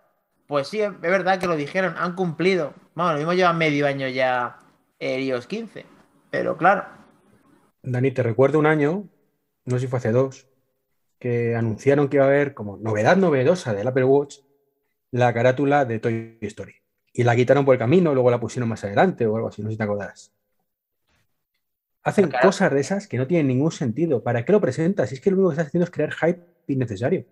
Pues sí, es verdad que lo dijeron, han cumplido. Bueno, lo mismo lleva medio año ya el iOS 15, pero claro. Dani, te recuerdo un año, no sé si fue hace dos, que anunciaron que iba a haber como novedad novedosa del Apple Watch la carátula de Toy Story. Y la quitaron por el camino, luego la pusieron más adelante o algo así, no sé si te acordarás. Hacen cosas de esas que no tienen ningún sentido. ¿Para qué lo presentas? Si es que lo único que estás haciendo es crear hype innecesario.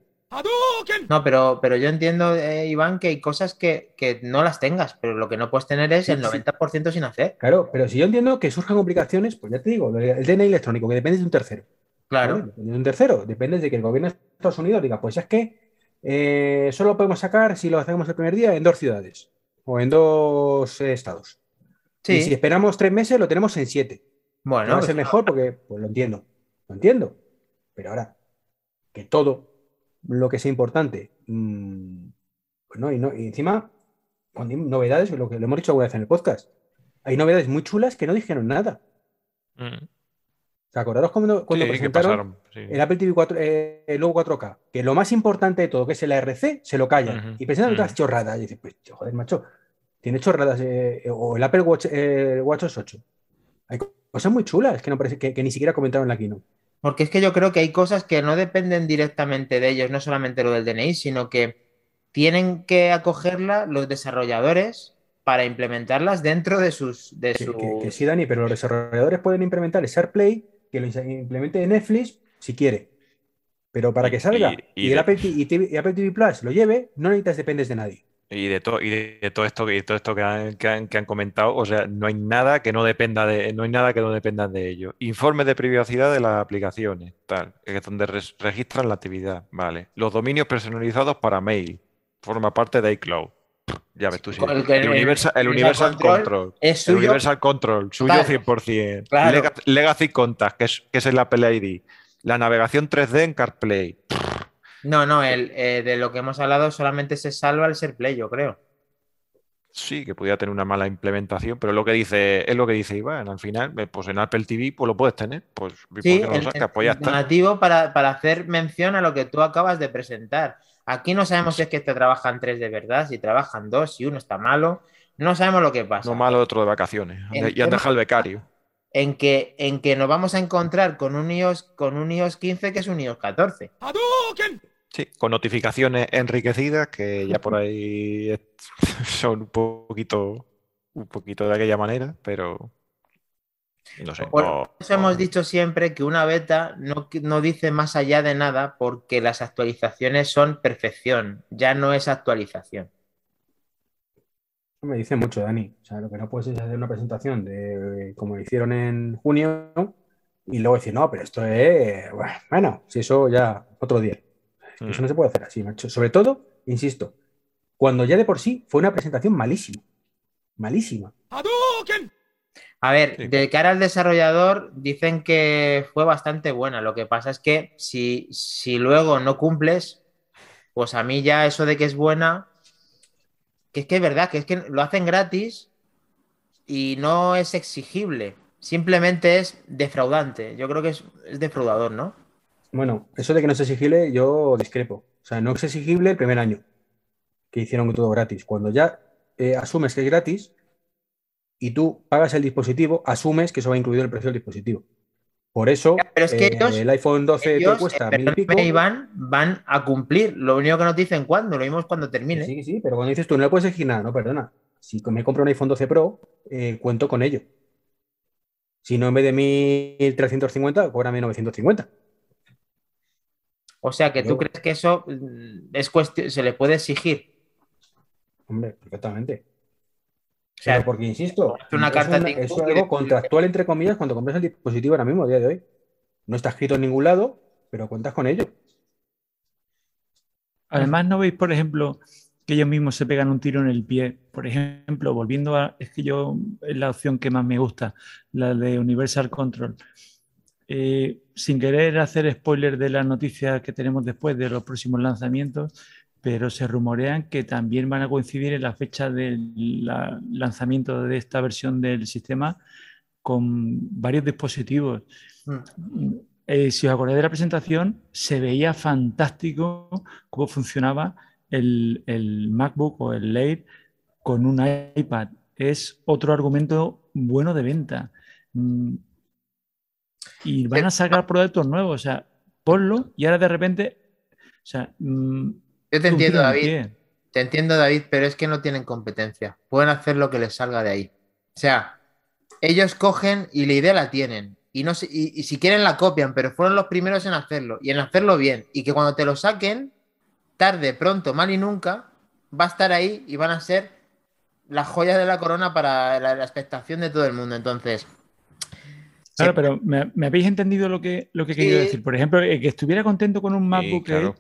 No, pero, pero yo entiendo, eh, Iván, que hay cosas que, que no las tengas, pero lo que no puedes tener es Sí, el sí. 90% sin hacer. Claro, pero si yo entiendo que surjan complicaciones, pues ya te digo, el DNI electrónico, que depende de un tercero. Claro. ¿vale? Depende de un tercero. Depende de que el gobierno de Estados Unidos diga, pues es que eh, solo lo podemos sacar si lo hacemos el primer día en dos ciudades o en dos eh, estados. Sí, Y si esperamos tres meses, lo tenemos en siete. bueno, No va a ser pues, mejor porque, pues lo entiendo, lo entiendo. Pero ahora, que todo lo que sea importante, mm, pues no, y, no, y encima, hay novedades, lo que le hemos dicho alguna vez en el podcast, hay novedades muy chulas que no dijeron nada. Mm. O ¿Te acordaros cuando, cuando Sí, presentaron pasaron, sí. el Apple TV 4, eh, el logo 4K? Que lo más importante de todo, que es el ARC, se lo callan. Y presentan otras ujú. chorradas. Y dices, pues, joder, macho, tiene chorradas. eh, o el Apple Watch, eh, WatchOS 8. Hay cosas muy chulas que, no parece, que, que ni siquiera comentaron aquí, ¿no? Porque es que yo creo que hay cosas que no dependen directamente de ellos, no solamente lo del DNI, sino que tienen que acogerla los desarrolladores para implementarlas dentro de sus... De Que, sus- que- que sí, Dani, pero los desarrolladores pueden implementar el SharePlay, que lo implemente Netflix si quiere. Pero para que salga Y- y, y el de- Apple, TV, y Apple TV Plus lo lleve, no necesitas dependes de nadie. Y de, todo y de, de todo esto, y todo esto que han, que, han, que han comentado, o sea, no hay nada que no dependa de, no hay nada que no dependa de ello. Informes de privacidad de las aplicaciones, tal, que es donde res- registran la actividad, vale. Los dominios personalizados para mail, forma parte de iCloud. Ya ves tú, sí. El El Universal, el el Universal Control Control. es El suyo. Universal Control, suyo Total. 100%. Claro. Lega- Legacy Contact, que es, que es el Apple ID. La navegación 3D en CarPlay. No, no, el, eh, de lo que hemos hablado solamente se salva el SharePlay, yo creo. Sí, que pudiera tener una mala implementación, pero es lo que dice, es lo que dice Iván. Al final, eh, pues en Apple TV pues lo puedes tener. Pues ¿por Sí, qué no lo el, sacas? Pues ya está. alternativo para, para hacer mención a lo que tú acabas de presentar. Aquí no sabemos si es que te trabajan tres de verdad, si trabajan dos, si uno está malo. No sabemos lo que pasa. No malo otro de vacaciones. El Y han tema- dejado el becario. En que, en que nos vamos a encontrar con un iOS, con un iOS 15 que es un iOS 14. Sí, con notificaciones enriquecidas que ya por ahí *laughs* son un poquito, un poquito de aquella manera, pero no sé. Por no- eso hemos dicho siempre que una beta no, no dice más allá de nada porque las actualizaciones son perfección, ya no es actualización. Me dice mucho, Dani. O sea, lo que no puedes es hacer una presentación de como hicieron en junio y luego decir, no, pero esto es. Bueno, si eso ya otro día. Mm. Eso no se puede hacer así, macho. Sobre todo, insisto, cuando ya de por sí fue una presentación malísima. Malísima. A ver, Sí. de cara al desarrollador, dicen que fue bastante buena. Lo que pasa es que si, si luego no cumples, pues a mí ya eso de que es buena, que es que es verdad, que es que lo hacen gratis y no es exigible. Simplemente es defraudante. Yo creo que es, es defraudador, ¿no? Bueno, eso de que no es exigible, yo discrepo. O sea, no es exigible el primer año que hicieron todo gratis. Cuando ya eh, asumes que es gratis y tú pagas el dispositivo, asumes que eso va incluido el precio del dispositivo. Por eso, Pero es que eh, ellos- el iPhone 12 Ellos, te cuesta eh, mil pico. Iván, van a cumplir. Lo único que nos dicen cuándo, lo vimos cuando termine. Sí, sí, pero cuando dices tú no le puedes exigir nada, no, perdona. Si me compro un iPhone 12 Pro, eh, cuento con ello. Si no, en vez de 1350, cóbrame 950. O sea, que tú crees que eso mm, es cuestión, se le puede exigir. Hombre, perfectamente. O sea, Pero porque, insisto, es, una- es algo contractual, entre comillas, cuando compras el dispositivo ahora mismo, a día de hoy. No está escrito en ningún lado, pero cuentas con ello. Además, ¿no veis, por ejemplo, que ellos mismos se pegan un tiro en el pie? Por ejemplo, volviendo a, es que yo es la opción que más me gusta, la de Universal Control. Eh, sin querer hacer spoiler de las noticias que tenemos después de los próximos lanzamientos, pero se rumorean que también van a coincidir en la fecha del la- lanzamiento de esta versión del sistema con varios dispositivos. Mm. Eh, si os acordáis de la presentación, se veía fantástico cómo funcionaba el, el MacBook o el Air con un iPad. Es otro argumento bueno de venta. Mm, Y van a sacar productos nuevos, o sea, ponlo y ahora de repente, o sea, mm, Yo te entiendo, David. pie. Te entiendo, David, pero es que no tienen competencia. Pueden hacer lo que les salga de ahí. O sea, ellos cogen y la idea la tienen. Y, no y, y si quieren la copian, pero fueron los primeros en hacerlo y en hacerlo bien. Y que cuando te lo saquen, tarde, pronto, mal y nunca, va a estar ahí y van a ser la joya de la corona para la, la expectación de todo el mundo. Entonces, Claro, pero ¿me, me habéis entendido lo que, lo que Sí. querido decir? Por ejemplo, el que estuviera contento con un Sí, MacBook claro.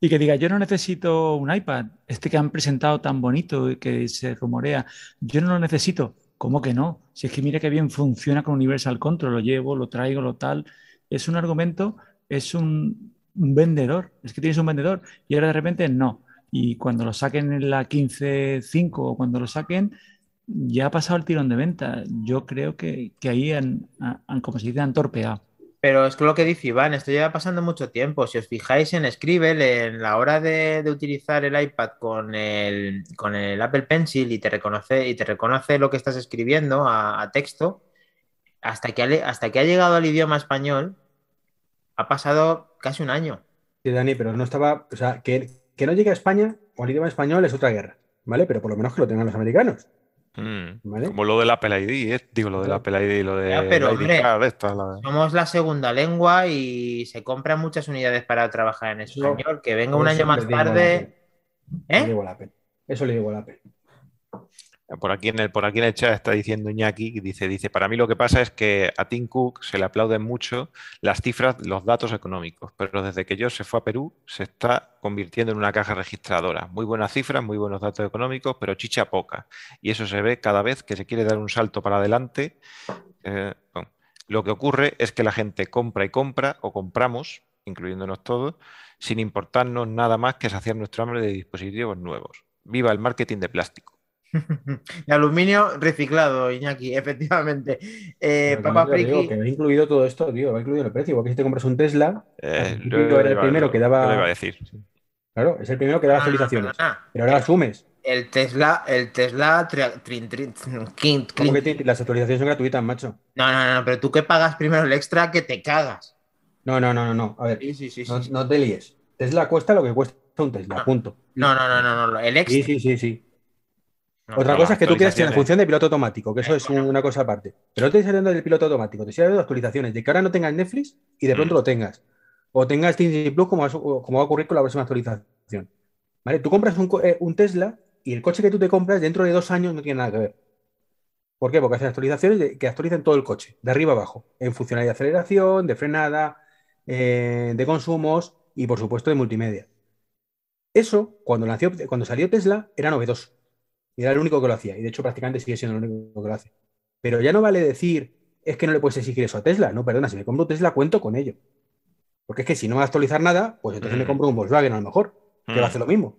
Y que diga, yo no necesito un iPad, este que han presentado tan bonito y que se rumorea, yo no lo necesito. ¿Cómo que no? Si es que mira qué bien funciona con Universal Control, lo llevo, lo traigo, lo tal. Es un argumento, es un, un vendedor, es que tienes un vendedor y ahora de repente no. Y cuando lo saquen en la 15.5 o cuando lo saquen, ya ha pasado el tirón de venta. Yo creo que, que ahí han, han- como se dice, han torpeado. Pero es que lo que dice Iván, esto lleva pasando mucho tiempo. Si os fijáis en Scribble, en la hora de, de utilizar el iPad con el, con el Apple Pencil y te reconoce, y te reconoce lo que estás escribiendo a, a texto, hasta que, ha, hasta que ha llegado al idioma español, ha pasado casi un año. Sí, Dani, pero no estaba. O sea, que, que no llegue a España o al idioma español es otra guerra, ¿vale? Pero por lo menos que lo tengan los americanos. Mm, ¿Vale? Como lo del Apple ID, ¿eh? digo, lo del Claro. Apple ID y lo de Ya, pero, la ID hombre, card, esta, la- Somos la segunda lengua y se compran muchas unidades para trabajar en español. Que venga un año más tarde. Le ¿Eh? digo al Apple. Eso le digo al Apple. Por aquí, en el, por aquí en el chat está diciendo Iñaki, dice, dice, para mí lo que pasa es que a Tim Cook se le aplauden mucho las cifras, los datos económicos, pero desde que yo se fue a Perú se está convirtiendo en una caja registradora. Muy buenas cifras, muy buenos datos económicos, pero chicha poca. Y eso se ve cada vez que se quiere dar un salto para adelante. eh, lo que ocurre es que la gente compra y compra, o compramos, incluyéndonos todos, sin importarnos nada más que saciar nuestro hambre de dispositivos nuevos. Viva el marketing de plástico. *laughs* De aluminio reciclado, Iñaki, *laughs* efectivamente. Eh, digo Friki. que va incluido todo esto, tío, va incluido el precio. Igual que si te compras un Tesla, Eh, lo- era el lo- primero lo- que daba- lo iba a decir. claro, es el primero que da No, no, no, actualizaciones. Pero ahora asumes. El Tesla, el Tesla tri- trin- trin- kin- Como que te- las actualizaciones son gratuitas, macho. No, no, no, pero tú que pagas primero el extra que te cagas. No, no, no, no, no. A ver, Sí, sí, sí, sí. no, sí. no te líes. Tesla cuesta lo que cuesta un Tesla, No. punto. No, no, no, no, no, el extra. Sí, sí, sí, sí. No, Otra cosa es que tú quieras en la actualizaciones. función de piloto automático, que eso es un- una cosa aparte. Pero no te estoy hablando del piloto automático, te estoy hablando de actualizaciones, de que ahora no tengas Netflix y de pronto Mm. lo tengas. O tengas Disney Plus como, va a su- como va a ocurrir con la próxima actualización. ¿Vale? Tú compras un, eh, un Tesla y el coche que tú te compras dentro de dos años no tiene nada que ver. ¿Por qué? Porque hacen actualizaciones de- que actualizan todo el coche, de arriba abajo, en funcionalidad de aceleración, de frenada, eh, de consumos y por supuesto de multimedia. Eso, cuando, nació- cuando salió Tesla, era novedoso. Y era el único que lo hacía. Y de hecho, prácticamente sigue siendo el único que lo hace. Pero ya no vale decir, es que no le puedes exigir eso a Tesla. No, perdona, si me compro un Tesla, cuento con ello. Porque es que si no va a actualizar nada, pues entonces me Mm. compro un Volkswagen a lo mejor, que va a hacer lo mismo.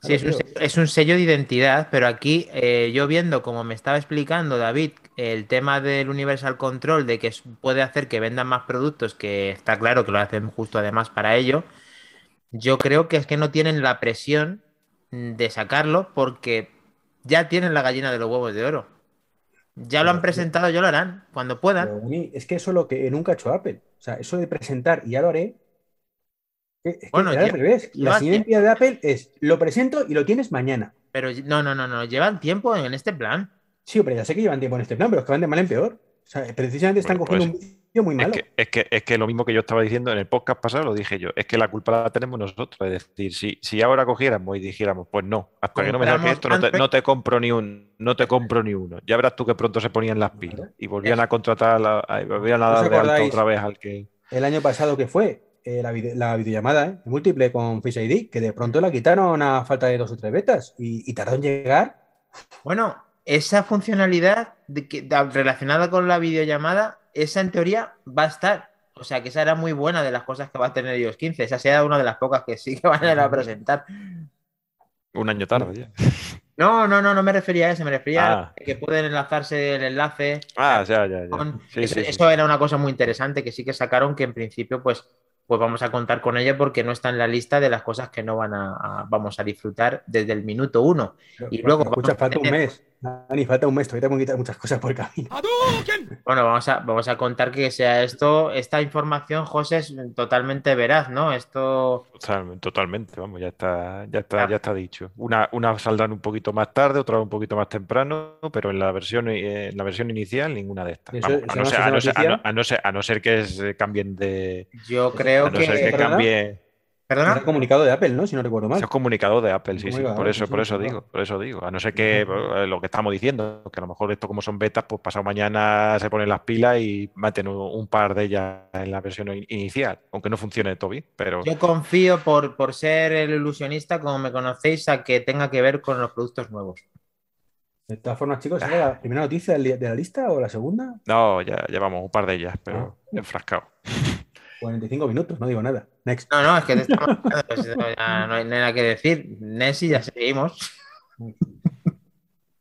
Sí, es un, sello- es un sello de identidad, pero aquí eh, yo viendo, como me estaba explicando David, el tema del Universal Control, de que puede hacer que vendan más productos, que está claro que lo hacen justo además para ello, yo creo que es que no tienen la presión de sacarlo porque ya tienen la gallina de los huevos de oro. Ya lo han presentado, ya lo harán, cuando puedan. Es que eso es lo que nunca ha hecho Apple. O sea, eso de presentar y ya lo haré. Es que Bueno, era al revés. La siguiente idea de Apple es lo presento y lo tienes mañana. Pero no, no, no, no, llevan tiempo en este plan. Sí, pero ya sé que llevan tiempo en este plan, pero es que van de mal en peor. O sea, precisamente están Bueno, cogiendo pues, un muy Es que, es, que, es que lo mismo que yo estaba diciendo en el podcast pasado, lo dije yo, es que la culpa la tenemos nosotros. Es decir, si, si ahora cogiéramos y dijéramos, pues no, hasta que no me saque esto, no te, no te compro ni un, no te compro ni uno. Ya verás tú que pronto se ponían las pilas y volvían a contratar, a la- a- volvían a ¿No os dar de alta otra vez al que. el año pasado que fue eh, la, vide- la videollamada ¿eh? múltiple con Face ID, que de pronto la quitaron a falta de dos o tres betas y, y tardó en llegar. Bueno, esa funcionalidad de que- de- relacionada con la videollamada, esa en teoría va a estar. O sea, que esa era muy buena de las cosas que va a tener iOS 15. Esa será una de las pocas que sí que van a ir a presentar. Un año tarde ya. No, no, no, no me refería a eso, me refería Ah. a que pueden enlazarse el enlace. Ah, ya, ya, ya. con- Sí, eso, sí, sí. eso era una cosa muy interesante que sí que sacaron que en principio pues, pues vamos a contar con ella porque no está en la lista de las cosas que no van a, a- vamos a disfrutar desde el minuto uno. Y luego Escucha, falta un tener- mes. Dani, falta un mes, todavía tengo que quitar muchas cosas por el camino. Bueno, vamos a, vamos a contar que sea esto, esta información, José, es totalmente veraz, ¿no? Esto, Total- Totalmente, vamos, ya está, ya está, Ah. ya está dicho. Una, una saldrán un poquito más tarde, otra un poquito más temprano, pero en la versión, eh, en la versión inicial ninguna de estas. Vamos, a, no ser, es a, no ser, a, noticia. no- a no ser- a no ser que cambien de. yo creo A no ser que... que ¿Perdona? ¿Perdona? Era comunicado de Apple, ¿no? Si no recuerdo mal. Es comunicado de Apple, sí, sí. Comunicado, Por eso, sí, por sí, eso claro. digo, por eso digo. A no ser que eh, lo que estamos diciendo, que a lo mejor esto como son betas, pues pasado mañana se ponen las pilas y maten un, un par de ellas en la versión in- inicial, aunque no funcione todo bien, pero Yo confío por, por ser el ilusionista, como me conocéis, a que tenga que ver con los productos nuevos. De todas formas, chicos, ¿era la primera noticia de la lista o la segunda? no, ya llevamos un par de ellas, pero Ah. enfrascado. 45 minutos, no digo nada. Next. No, no, es que pues, ya no hay nada que decir. Nessie, ya seguimos.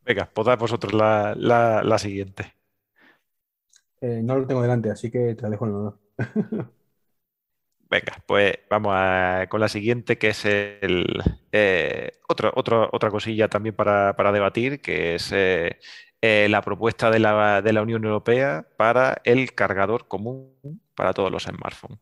Venga, pues dad vosotros la, la- la siguiente. Eh, no lo tengo delante, así que te la dejo en el honor. *laughs* Venga, pues vamos a- con la siguiente, que es el, eh, otra, otra, otra cosilla también para, para debatir, que es eh, eh, la propuesta de la, de la Unión Europea para el cargador común para todos los smartphones.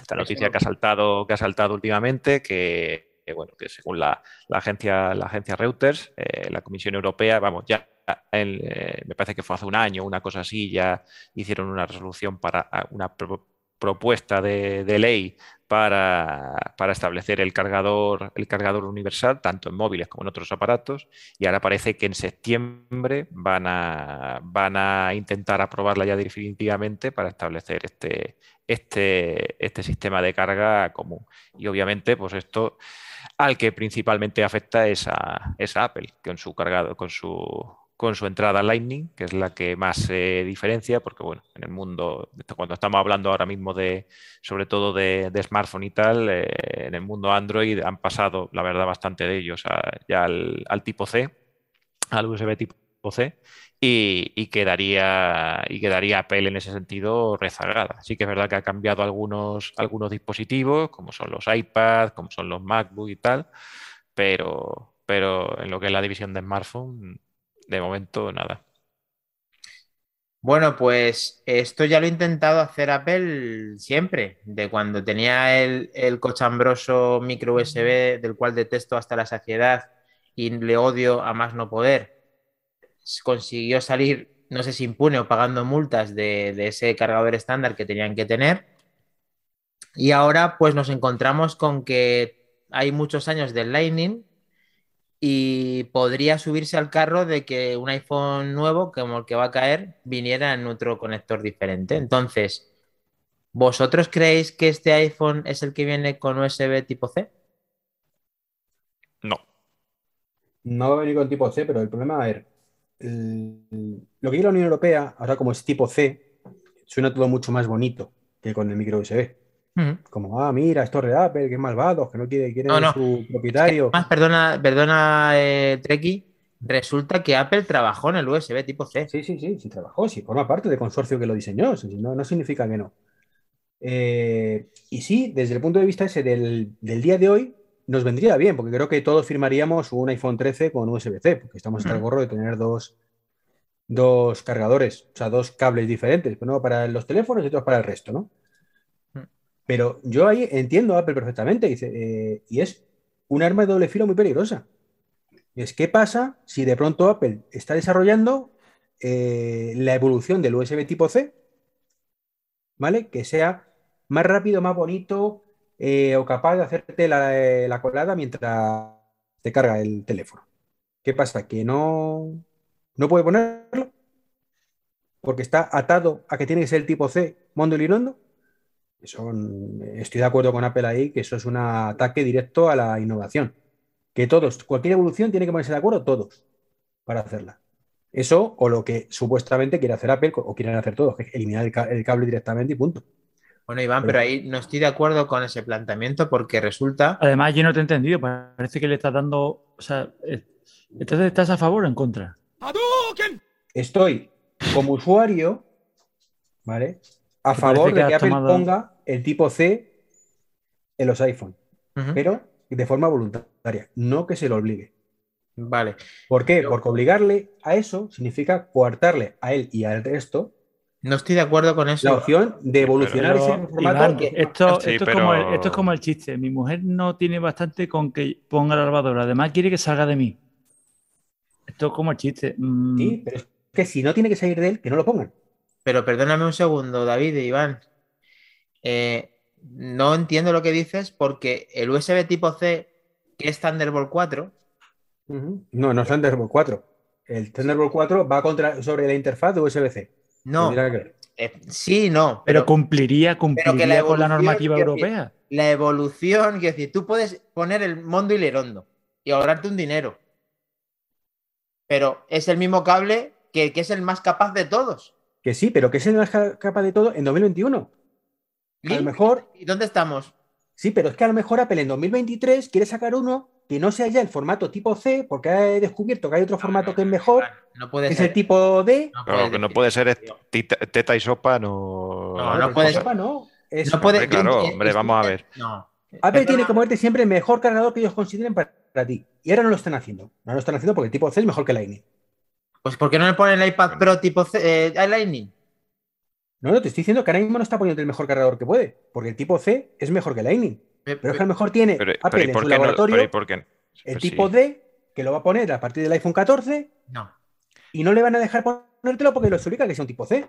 Esta noticia no- que ha saltado, que ha saltado últimamente, que, que, bueno, que según la, la agencia, la agencia Reuters, eh, la Comisión Europea, vamos, ya el, eh, me parece que fue hace un año, una cosa así, ya hicieron una resolución para una pro- propuesta de, de ley para, para establecer el cargador, el cargador universal, tanto en móviles como en otros aparatos, y ahora parece que en septiembre van a, van a intentar aprobarla ya definitivamente para establecer este, este, este sistema de carga común. Y obviamente, pues esto al que principalmente afecta es a, es a Apple, con su cargado, con su, con su entrada Lightning, que es la que más se diferencia, porque bueno, en el mundo, cuando estamos hablando ahora mismo de, sobre todo de, de smartphone y tal, eh, en el mundo Android han pasado, la verdad, bastante de ellos ya al, al tipo C, al USB tipo C, y, y quedaría, y quedaría Apple en ese sentido rezagada. Sí que es verdad que ha cambiado algunos, algunos dispositivos, como son los iPads, como son los MacBook y tal, pero, pero en lo que es la división de smartphone, de momento nada. Bueno, pues esto ya lo ha intentado hacer Apple siempre, de cuando tenía el, el cochambroso micro USB, del cual detesto hasta la saciedad y le odio a más no poder. Consiguió salir, no sé si impune o pagando multas de, de ese cargador estándar que tenían que tener. Y ahora pues nos encontramos con que hay muchos años del Lightning y podría subirse al carro de que un iPhone nuevo, como el que va a caer, viniera en otro conector diferente. Entonces, ¿vosotros creéis que este iPhone es el que viene con USB tipo C? No. No va a venir con tipo C, pero el problema, a ver, el- lo que quiere la Unión Europea, ahora como es tipo C, suena todo mucho más bonito que con el micro USB. Como, ah, mira, estos de Apple, que malvados, que no quiere, quieren No, no. su propietario. Más, perdona, perdona, eh, Treki, resulta que Apple trabajó en el USB tipo C. Sí, sí, sí, sí trabajó, sí, forma parte del consorcio que lo diseñó, sí, no, no significa que no. Eh, y sí, desde el punto de vista ese del, del día de hoy, nos vendría bien, porque creo que todos firmaríamos un iPhone 13 con USB-C, porque estamos hasta el gorro de tener dos, dos cargadores, o sea, dos cables diferentes, uno para los teléfonos y otro para el resto, ¿no? Pero yo ahí entiendo Apple perfectamente, dice, eh, y es un arma de doble filo muy peligrosa. Es, ¿qué pasa si de pronto Apple está desarrollando eh, la evolución del USB tipo C, ¿vale? Que sea más rápido, más bonito eh, o capaz de hacerte la, la colada mientras te carga el teléfono. ¿Qué pasa? Que no, no puede ponerlo porque está atado a que tiene que ser el tipo C, mondo y lirondo. Mm, estoy de acuerdo con Apple ahí, que eso es un ataque directo a la innovación. Que todos, cualquier evolución tiene que ponerse de acuerdo todos para hacerla. Eso o lo que supuestamente quiere hacer Apple o quieren hacer todos, que es eliminar el, ca- el cable directamente y punto. Bueno, Iván, Pero- pero ahí no estoy de acuerdo con ese planteamiento porque resulta Además, yo no te he entendido. Parece que le estás dando. O sea, eh, entonces estás a favor o en contra. Estoy como usuario, ¿vale? A favor de que Apple tomado- ponga el tipo C en los iPhone, Ujú. pero de forma voluntaria, no que se lo obligue. Vale. ¿Por qué? Yo- Porque obligarle a eso significa coartarle a él y al resto No estoy de acuerdo con eso. la opción de evolucionar Pero, ese formato. Iván, porque- esto, Sí, esto es como el, pero- esto es como el chiste. Mi mujer no tiene bastante con que ponga la lavadora. Además, quiere que salga de mí. Esto es como el chiste. Mm, Sí, pero es que si no tiene que salir de él, que no lo pongan. Pero perdóname un segundo, David e Iván. Eh, no entiendo lo que dices porque el USB tipo C, que es Thunderbolt 4, Ujú. No, no es Thunderbolt 4. El Thunderbolt 4 va contra, sobre la interfaz de USB-C. no. Que. Eh, sí, no. pero Pero, cumpliría, cumpliría la con la normativa europea. la evolución, quiero decir, tú puedes poner el mondo y lerondo y ahorrarte un dinero. Pero es el mismo cable que, que es el más capaz de todos. Que sí, pero que es la ca- capa de todo en 2021. A lo mejor, ¿Y dónde estamos? sí, pero es que a lo mejor Apple en 2023 quiere sacar uno que no sea ya el formato tipo C, porque he descubierto que hay otro formato que es mejor, No puede que es ser. el tipo D. no lo que no puede ser es teta y sopa, no. No, no puede ser. no. Es- No puede- claro, hombre, vamos a ver. No. Apple tiene que moverte siempre el mejor cargador que ellos consideren para, para ti. Y ahora no lo están haciendo. No lo están haciendo porque el tipo C es mejor que Lightning. Pues ¿por qué no le ponen el iPad Pro tipo C, eh, Lightning? No, no, te estoy diciendo que ahora mismo no está poniendo el mejor cargador que puede, porque el tipo C es mejor que Lightning. Pe- Pero es que a lo mejor tiene Pero, Apple pero ¿y en por su qué no? laboratorio Pero ¿y por qué? el Pues tipo sí. D, que lo va a poner a partir del iPhone 14 No. y no le van a dejar ponértelo porque lo explica que sea un tipo C.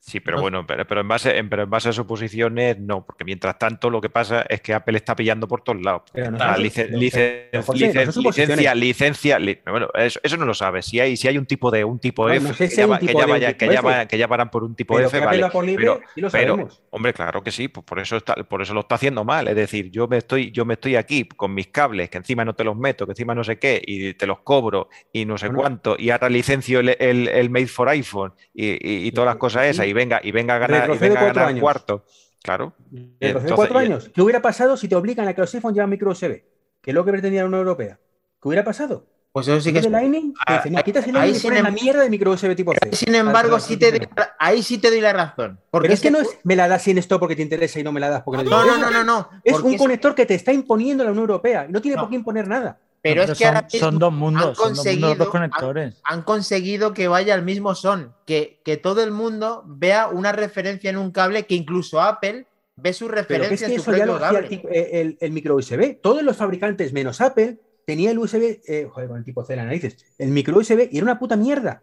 Sí, pero No. bueno, pero, pero en base, en, pero en base a suposiciones, no, porque mientras tanto lo que pasa es que Apple está pillando por todos lados. No licen- licen- licen- licencia, licencia, li- bueno, eso, eso no lo sabes. Si hay, si hay un tipo de un tipo F, que, ya, va- que ya vaya- que ya F. va- que ya van por un tipo Pero F, vale. libre, pero-. Hombre, claro que sí, pues por eso está, por eso lo está haciendo mal. Es decir, yo me estoy, yo me estoy aquí con mis cables, que encima no te los meto, que encima no sé qué, y te los cobro, y no sé Bueno. cuánto, y ahora licencio el, el- el Made for iPhone y, y- y todas las cosas esas, y venga, y venga a ganar, y venga a ganar años. cuarto. Claro. Entonces- cuatro años. ¿Qué hubiera pasado si te obligan a que los iPhones llevan micro USB? Que es lo que pretendía la Unión Europea. ¿Qué hubiera pasado? Pues eso sí que ¿De es. Lightning? Dicen, no, quitas el ahí sin la em- mierda de micro USB tipo C. Sin embargo, sí te doy- ahí sí te doy la razón. Porque Pero es que no es me la das sin esto porque te interesa y no me la das porque no te No, no, no, no, no. Es un es- conector que te está imponiendo la Unión Europea no tiene No. por qué imponer nada. Pero No, es que son, ahora mismo son dos han mundos, son dos mundos conseguido- los dos conectores. han conseguido que vaya al mismo son, que, que todo el mundo vea una referencia en un cable que incluso Apple ve su Pero que es referencia que en su eso ya lo el, cable. eh, el- el micro USB. Todos los fabricantes menos Apple tenía el USB, eh, joder, con el tipo C de las narices, el micro USB y era una puta mierda.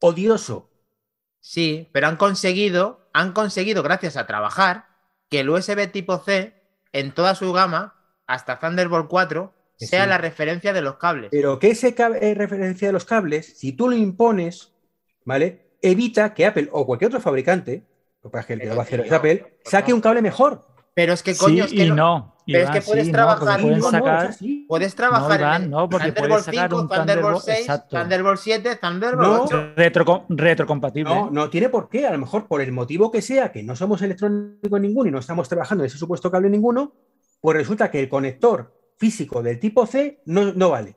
Odioso. Sí, pero han conseguido, han conseguido, gracias a trabajar, que el USB tipo C en toda su gama, hasta Thunderbolt 4, Que sea sí. la referencia de los cables. Pero que ese cab- eh, referencia de los cables, si tú lo impones, ¿vale? Evita que Apple o cualquier otro fabricante, lo que pasa es que el que lo va a hacer es Apple, saque un cable mejor. Pero es que coño, sí es que y no- no. pero es que puedes sí, no, trabajar no, no, sacar, así. puedes trabajar en Iván, el no, porque Thunderbolt puedes sacar 5, un Thunderbolt Thunderbolt, 6, exacto. Thunderbolt 7, Thunderbolt No. 8. Retro, retrocompatible. No, no tiene por qué. A lo mejor por el motivo que sea, que no somos electrónicos ninguno y no estamos trabajando en ese supuesto cable ninguno, pues resulta que el conector físico del tipo C no, no vale.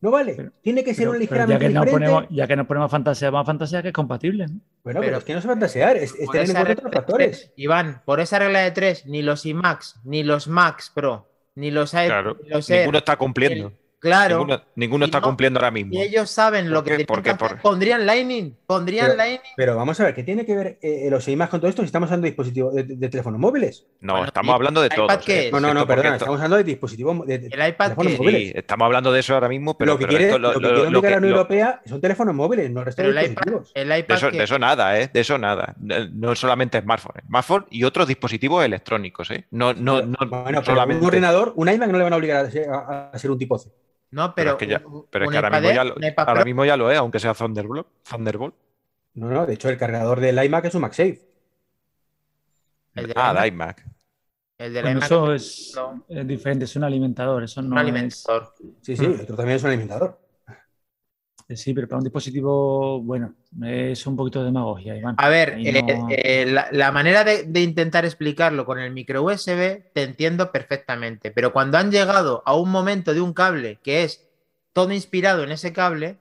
No vale. Pero- tiene que ser Pero- un ligeramente ya que, no diferente. ponemos, ya que nos ponemos a fantasear, vamos a fantasear que es compatible. ¿no? Bueno, pero, Pero- es que no se fantasear, es, es tener en cuenta otros factores. tres, Iván, por esa regla de tres, ni los iMacs, ni los Macs Pro, ni los Air, Claro. ni los Air, Ninguno está cumpliendo. Claro, Ninguno, está no- cumpliendo ahora mismo. y ellos saben lo ¿Por que qué? ¿Por qué? que hacer, Por- pondrían Lightning, pondrían Pero- Lightning. Pero vamos a ver, ¿qué tiene que ver eh, los iMacs con todo esto si estamos hablando de dispositivos de, de teléfonos móviles? No, Bueno, estamos ¿y hablando de el todo. iPad qué es? No, no, no, perdona, Esto, estamos hablando de dispositivos de, de El iPad teléfonos móviles. sí, estamos hablando de eso ahora mismo, pero, lo que pero quiere, esto- lo, que quiere lo obligar a la Unión lo- Europea son teléfonos móviles, no el resto de iPad, el de iPad eso, que- de eso nada, ¿eh? De eso nada. No solamente smartphone, smartphone y otros dispositivos electrónicos, ¿eh? No, no, no bueno, pero solamente. un ordenador, un iMac no le van a obligar a ser, a- a ser un tipo C. no, Pero pero, es que ya- un- Pero es un que ahora mismo, ya lo, ahora mismo ya lo es, aunque sea Thunderbolt. Thunderbolt. No, no, de hecho el cargador del iMac es un MagSafe. el Ah, iMac, de iMac. el del Bueno, iMac eso es es, no. es diferente, es un alimentador. Eso un es- alimentador. Sí, sí, Mm. otro también es un alimentador. Eh, sí, pero para un dispositivo, bueno, es un poquito de demagogia, Iván. A ver, eh, no- eh, la, la manera de, de intentar explicarlo con el micro USB te entiendo perfectamente, pero cuando han llegado a un momento de un cable que es todo inspirado en ese cable,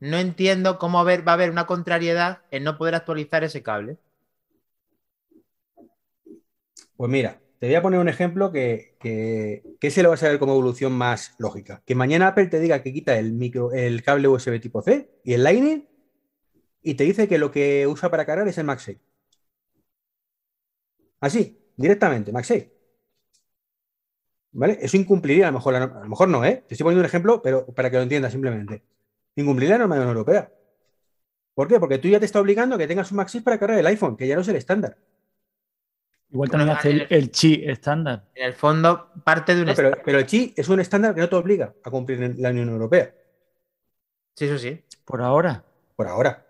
no entiendo cómo haber- va a haber una contrariedad en no poder actualizar ese cable. Pues mira, te voy a poner un ejemplo que, que, que ese lo vas a ver como evolución más lógica. Que mañana Apple te diga que quita el, micro, el cable USB tipo C y el Lightning y te dice que lo que usa para cargar es el MagSafe. Así, directamente, MagSafe. ¿Vale? Eso incumpliría, a lo mejor, a lo mejor no, ¿eh? Te estoy poniendo un ejemplo, pero para que lo entiendas simplemente. Incumpliría la norma de la Unión Europea. ¿Por qué? Porque tú ya te está obligando a que tengas un MagSafe para cargar el iPhone, que ya no es el estándar. Igual también hace el, el- el chi estándar. En el fondo, parte de un... No, pero, pero el chi es un estándar que no te obliga a cumplir en la Unión Europea, Sí, eso sí. Por ahora. por ahora.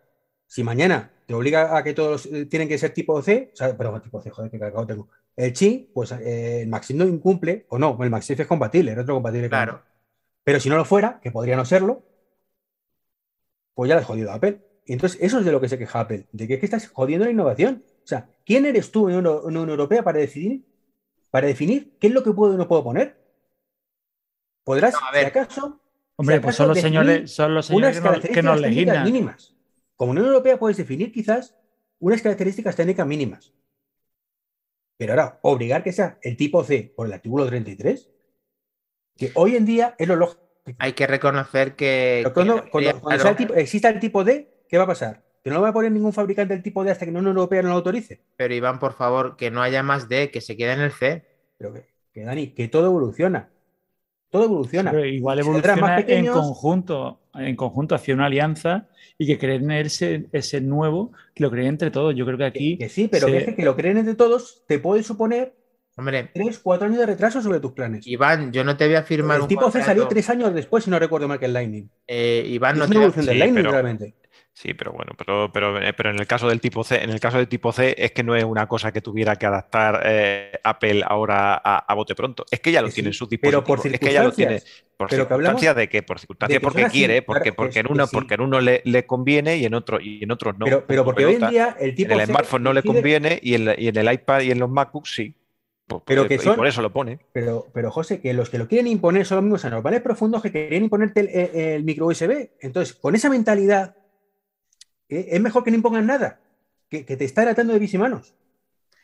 Si mañana te obliga a que todos eh, tienen que ser tipo C, o sea, perdón, tipo C, joder, qué cagado tengo. El chi, pues eh, el Maxim no incumple, o no, el Maxim es compatible, es retrocompatible. con- Claro. Pero si no lo fuera, que podría no serlo, pues ya le has jodido a Apple. Y entonces eso es de lo que se queja Apple, de que es que estás jodiendo la innovación. O sea, ¿quién eres tú en una Unión Europea para decidir, para definir qué es lo que puedo y no puedo poner? podrás, No, a ver. si acaso, Hombre, si pues son los señores, son los señores unas que nos, que legislan. mínimas. Como Unión Europea puedes definir quizás unas características técnicas mínimas. Pero ahora, obligar que sea el tipo C por el artículo 33, que hoy en día es lo lógico. Hay que reconocer que. Pero cuando, que- cuando- claro, cuando sea el tipo- exista el tipo D, ¿qué va a pasar? Que no lo va a poner ningún fabricante del tipo D hasta que Unión Europea no lo autorice. Pero Iván, por favor, que no haya más D, que se quede en el C. Pero que, que, Dani, que todo evoluciona. Todo evoluciona. Pero igual Saldrán más evoluciona en pequeños. conjunto, en conjunto hacia una alianza y que creen ese, ese nuevo, que lo creen entre todos. Yo creo que aquí Que sí, pero se- que, es que, que lo creen entre todos te puede suponer Hombre, 3, 4 años de retraso sobre tus planes. Iván, yo no te voy a firmar el un tipo C salió 3 años después, si no recuerdo mal que el Lightning. Eh, Iván, es no una te voy a- evolución del sí, Lightning, pero- realmente. Sí, pero bueno, pero, pero, eh, pero en el caso del tipo C, en el caso del tipo C es que no es una cosa que tuviera que adaptar eh, Apple ahora a, a bote pronto. Es que ya lo Que tiene en sí, sus pero por es que ya lo tiene. Por Pero que de qué? Por que porque quiere, porque, porque en que uno, sí. porque en uno le, le conviene y en otro, y en otros no. pero, porque hoy en día el tipo en el C smartphone no le conviene y en, y en el iPad y en los MacBooks sí. Pues, Pero pues, que y son- por eso lo pone. Pero, pero José, que los que lo quieren imponer son los mismos anormales profundos que querían imponerte el, el- el micro USB. Entonces, con esa mentalidad, eh, es mejor que no impongan nada, que, te está atando de bis y manos.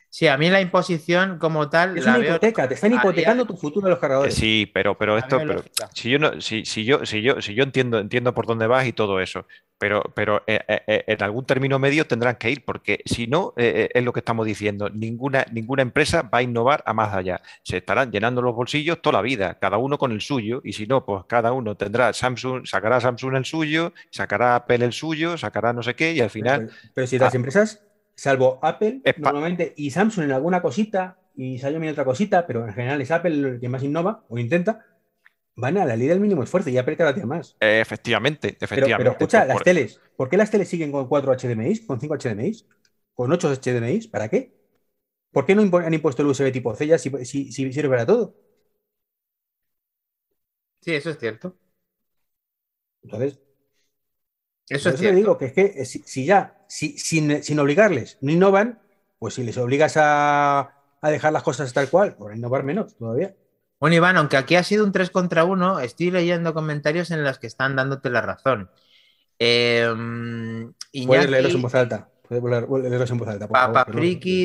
Sí, a mí la imposición como tal Es la una veo. hipoteca, te están hipotecando tu futuro de los cargadores. sí, pero, pero esto, pero si yo no, si, si yo, si yo, si yo entiendo, entiendo por dónde vas y todo eso, pero, pero eh, eh, eh, en algún término medio tendrán que ir, porque si no, eh, es lo que estamos diciendo, ninguna, ninguna empresa va a innovar a más allá. Se estarán llenando los bolsillos toda la vida, cada uno con el suyo, y si no, pues cada uno tendrá Samsung, sacará Samsung el suyo, sacará Apple el suyo, sacará no sé qué, y al final, Pero, pero si las Ah. empresas, salvo Apple, normalmente, y Samsung en alguna cosita, y Xiaomi en otra cosita, pero en general es Apple el que más innova o intenta, van a la ley del mínimo esfuerzo y Apple cada día más. eh, efectivamente, Pero, efectivamente. pero escucha, por- las por- teles, ¿por qué las teles siguen con 4 HDMI, con 5 HDMI, con 8 HDMI? ¿Para qué? ¿Por qué no han impuesto el USB tipo C ya si, si- si sirve para todo? Sí, eso es cierto. Entonces, Eso es eso te cierto. digo que es que eh, si, si ya, si- sin, sin obligarles, no innovan, pues si les obligas a, a dejar las cosas tal cual, por innovar menos todavía. Bueno, Iván, aunque aquí ha sido un 3 contra 1, estoy leyendo comentarios en los que están dándote la razón. Eh, Puedes leerlos en voz alta. Puedes leerlos en voz alta.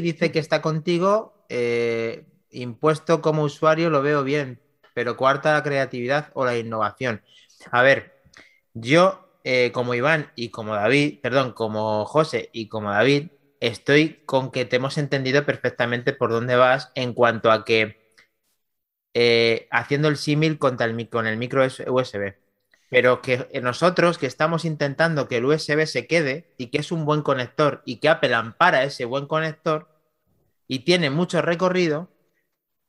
dice que está contigo. eh, impuesto como usuario lo veo bien, pero cuarta la creatividad o la innovación. A ver, yo eh, como Iván y como David, perdón, como José y como David, estoy con que te hemos entendido perfectamente por dónde vas en cuanto a que eh, haciendo el símil contra el, con el micro USB. Pero que nosotros que estamos intentando que el USB se quede y que es un buen conector y que Apple ampara ese buen conector y tiene mucho recorrido,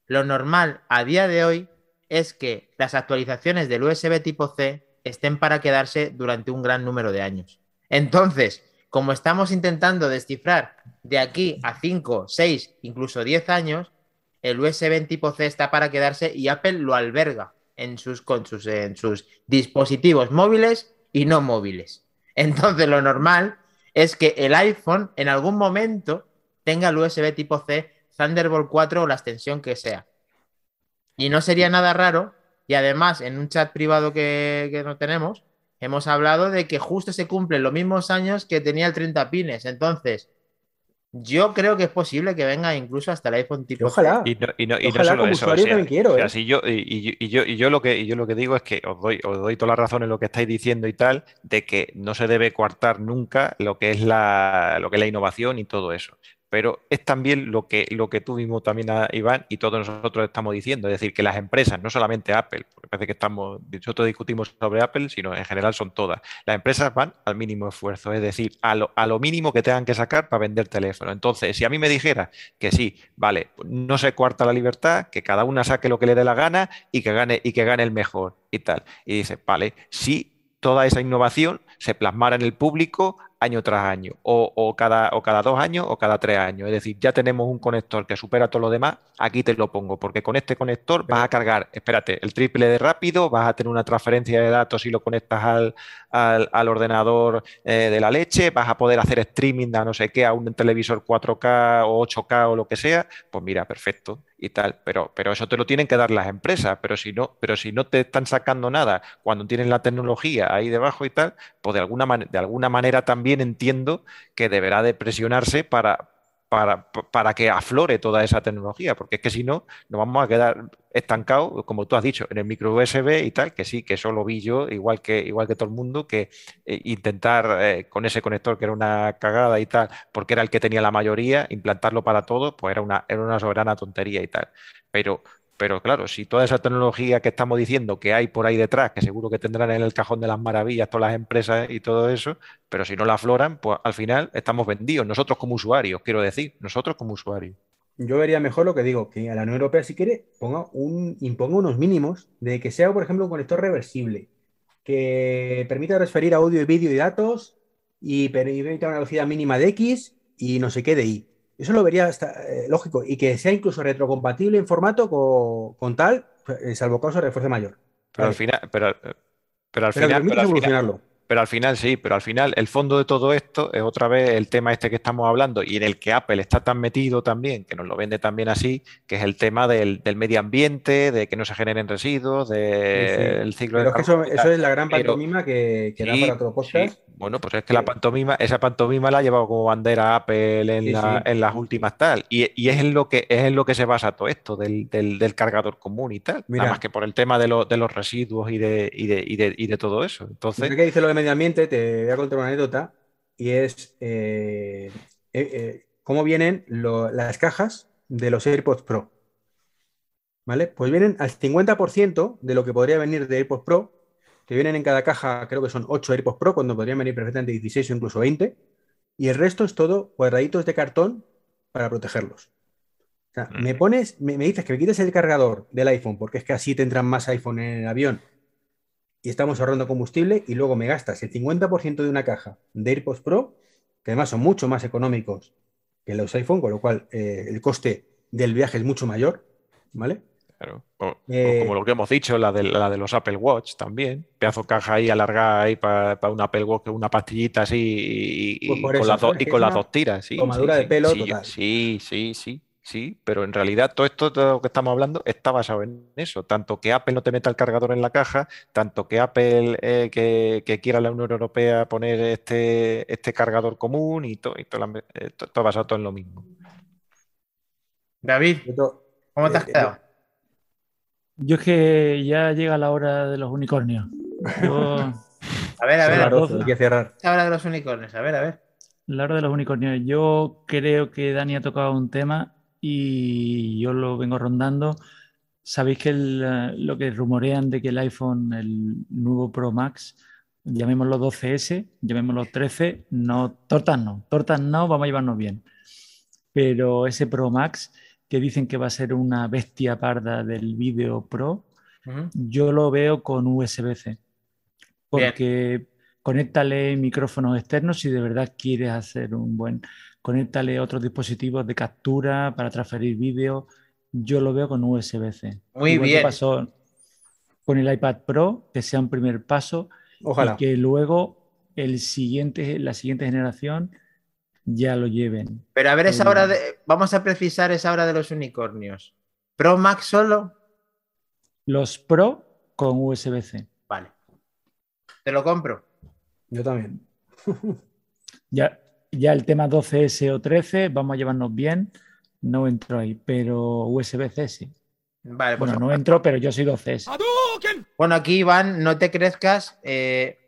lo normal a día de hoy es que las actualizaciones del USB tipo C estén para quedarse durante un gran número de años. Entonces, como estamos intentando descifrar de aquí a 5, 6, incluso 10 años, el USB en tipo C está para quedarse y Apple lo alberga en sus, en sus dispositivos móviles y no móviles. Entonces, lo normal es que el iPhone en algún momento tenga el USB tipo C, Thunderbolt 4 o la extensión que sea. Y no sería nada raro. Y además, en un chat privado que, que no tenemos, hemos hablado de que justo se cumplen los mismos años que tenía el 30 pines. Entonces, yo creo que es posible que venga incluso hasta el iPhone tipo ojalá. Y no, y no- y no Ojalá solo como eso, o usuario sea, también quiero, o sea, ¿eh? si yo, y, y- y yo, y yo lo que, y yo lo que digo es que os doy, os doy toda la razón en lo que estáis diciendo y tal, de que no se debe coartar nunca lo que es la, lo que es la innovación y todo eso. Pero es también lo que, lo que tú mismo también, ah, Iván, y todos nosotros estamos diciendo, es decir, que las empresas, no solamente Apple, porque parece que estamos, nosotros discutimos sobre Apple, sino en general son todas. Las empresas van al mínimo esfuerzo, es decir, a lo, a lo mínimo que tengan que sacar para vender teléfono. Entonces, si a mí me dijera que sí, vale, no se cuarta la libertad, que cada una saque lo que le dé la gana y que gane, y que gane el mejor y tal. Y dice, vale, si toda esa innovación se plasmara en el público año tras año, o, o cada, o cada dos años o cada tres años. Es decir, ya tenemos un conector que supera todo lo demás, aquí te lo pongo, porque con este conector vas a cargar, espérate, el triple de rápido, vas a tener una transferencia de datos si lo conectas al, al, al ordenador eh, de la leche, vas a poder hacer streaming a no sé qué, a un televisor 4K o 8K o lo que sea, pues mira, perfecto. y tal, pero, pero eso te lo tienen que dar las empresas, pero si no, pero si no te están sacando nada cuando tienen la tecnología ahí debajo y tal, pues de alguna, de alguna manera también entiendo que deberá de presionarse para, para, que aflore toda esa tecnología, porque es que si no, nos vamos a quedar estancados, como tú has dicho, en el micro USB y tal, que sí, que eso lo vi yo, igual que, igual que todo el mundo, que eh, intentar eh, con ese conector que era una cagada y tal, porque era el que tenía la mayoría, implantarlo para todo, pues era una, era una soberana tontería y tal. Pero pero claro, si toda esa tecnología que estamos diciendo que hay por ahí detrás, que seguro que tendrán en el cajón de las maravillas todas las empresas y todo eso, pero si no la afloran, pues al final estamos vendidos, nosotros como usuarios, quiero decir, nosotros como usuarios. Yo vería mejor lo que digo, que a la Unión Europea, si quiere, ponga un, imponga unos mínimos de que sea, por ejemplo, un conector reversible, que permita transferir audio y vídeo y datos y permita una velocidad mínima de X y no sé qué de Y eso lo vería eh, lógico y que sea incluso retrocompatible en formato con, tal, eh, salvo caso de refuerzo mayor. Pero al final, pero, pero al final, pero al final sí, pero al final el fondo de todo esto es otra vez el tema este que estamos hablando y en el que Apple está tan metido también, que nos lo vende también así, que es el tema del, medio ambiente, de que no se generen residuos, del ciclo pero es que eso, es la gran pantomima que, que da para otro podcast. Bueno, pues es que la pantomima, esa pantomima la ha llevado como bandera Apple en, las últimas tal. Y, es, en lo que, es en lo que se basa todo esto del, cargador común y tal. Nada más que por el tema de, de los residuos y de, y de, y de, todo eso. Entonces. ¿Qué dice lo de medio ambiente? Te voy a contar una anécdota. Y es eh, eh, eh, cómo vienen las cajas de los AirPods Pro. ¿Vale? Pues vienen al 50% de lo que podría venir de AirPods Pro que vienen en cada caja, creo que son 8 AirPods Pro, cuando podrían venir perfectamente 16 o incluso 20. Y el resto es todo cuadraditos de cartón para protegerlos. O sea, me pones, me, dices que me quites el cargador del iPhone, porque es que así tendrán más iPhone en el avión y estamos ahorrando combustible, y luego me gastas el 50% de una caja de AirPods Pro, que además son mucho más económicos que los iPhone, con lo cual eh, el coste del viaje es mucho mayor, ¿vale? Eh, como lo que hemos dicho, la de, la de los Apple Watch también. Pedazo caja ahí alargada ahí para, un Apple Watch, una pastillita así y, pues con, las y con las dos tiras. Sí, tomadura de pelo total. Sí, sí, sí. Sí, pero en realidad todo esto de lo que estamos hablando está basado en eso. Tanto que Apple no te meta el cargador en la caja, tanto que Apple eh, que, quiera la Unión Europea poner este, este cargador común y todo, y todo, eh, basado todo en lo mismo. David, ¿cómo te has quedado? Yo es que ya llega la hora de los unicornios. *laughs* a ver, a ver. hay que cerrar. La hora de los unicornios, a ver, a ver. La hora de los unicornios. Yo creo que Dani ha tocado un tema y yo lo vengo rondando. Sabéis que lo que rumorean de que el iPhone, el nuevo Pro Max, llamémoslo 12S, llamémoslo 13, no, tortas no, tortas no, vamos a llevarnos bien. Pero ese Pro Max que dicen que va a ser una bestia parda del vídeo pro, yo lo veo con USB-C. Porque conéctale micrófonos externos si de verdad quieres hacer un buen. Conéctale otros dispositivos de captura para transferir vídeo. Yo lo veo con USB-C. Muy bien. pasó con el iPad Pro, que sea un primer paso. Ojalá. Y que luego el siguiente, la siguiente generación ya lo lleven. Pero a ver, esa hora de. Vamos a precisar esa hora de los unicornios. ¿Pro Max solo? Los Pro con USB-C. Vale. Te lo compro. Yo también. *laughs* ya, ya el tema 12S o 13, vamos a llevarnos bien. No entro ahí, pero USB-C sí. Vale, pues bueno, no entro, pero yo soy 12S. Bueno, aquí Iván, no te crezcas. Eh,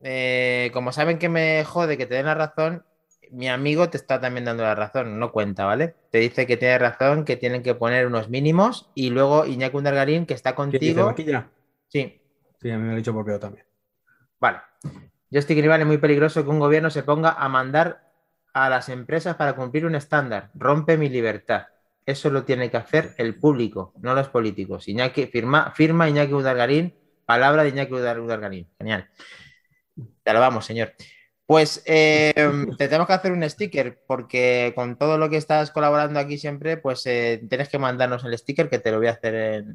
eh, como saben que me jode que te den la razón, mi amigo te está también dando la razón, no cuenta, ¿vale? Te dice que tiene razón, que tienen que poner unos mínimos y luego Iñaki Undargarín, que está contigo. Sí. Sí, a mí me lo ha dicho por peor también. Vale. Yo estoy que es muy peligroso que un gobierno se ponga a mandar a las empresas para cumplir un estándar. Rompe mi libertad. Eso lo tiene que hacer el público, no los políticos. Iñaki, firma, firma Iñaki Udargarín, palabra de Iñaki Udargarín. Genial. Ya lo vamos, señor. Pues eh, te tenemos que hacer un sticker porque con todo lo que estás colaborando aquí siempre, pues eh, tienes que mandarnos el sticker que te lo voy a hacer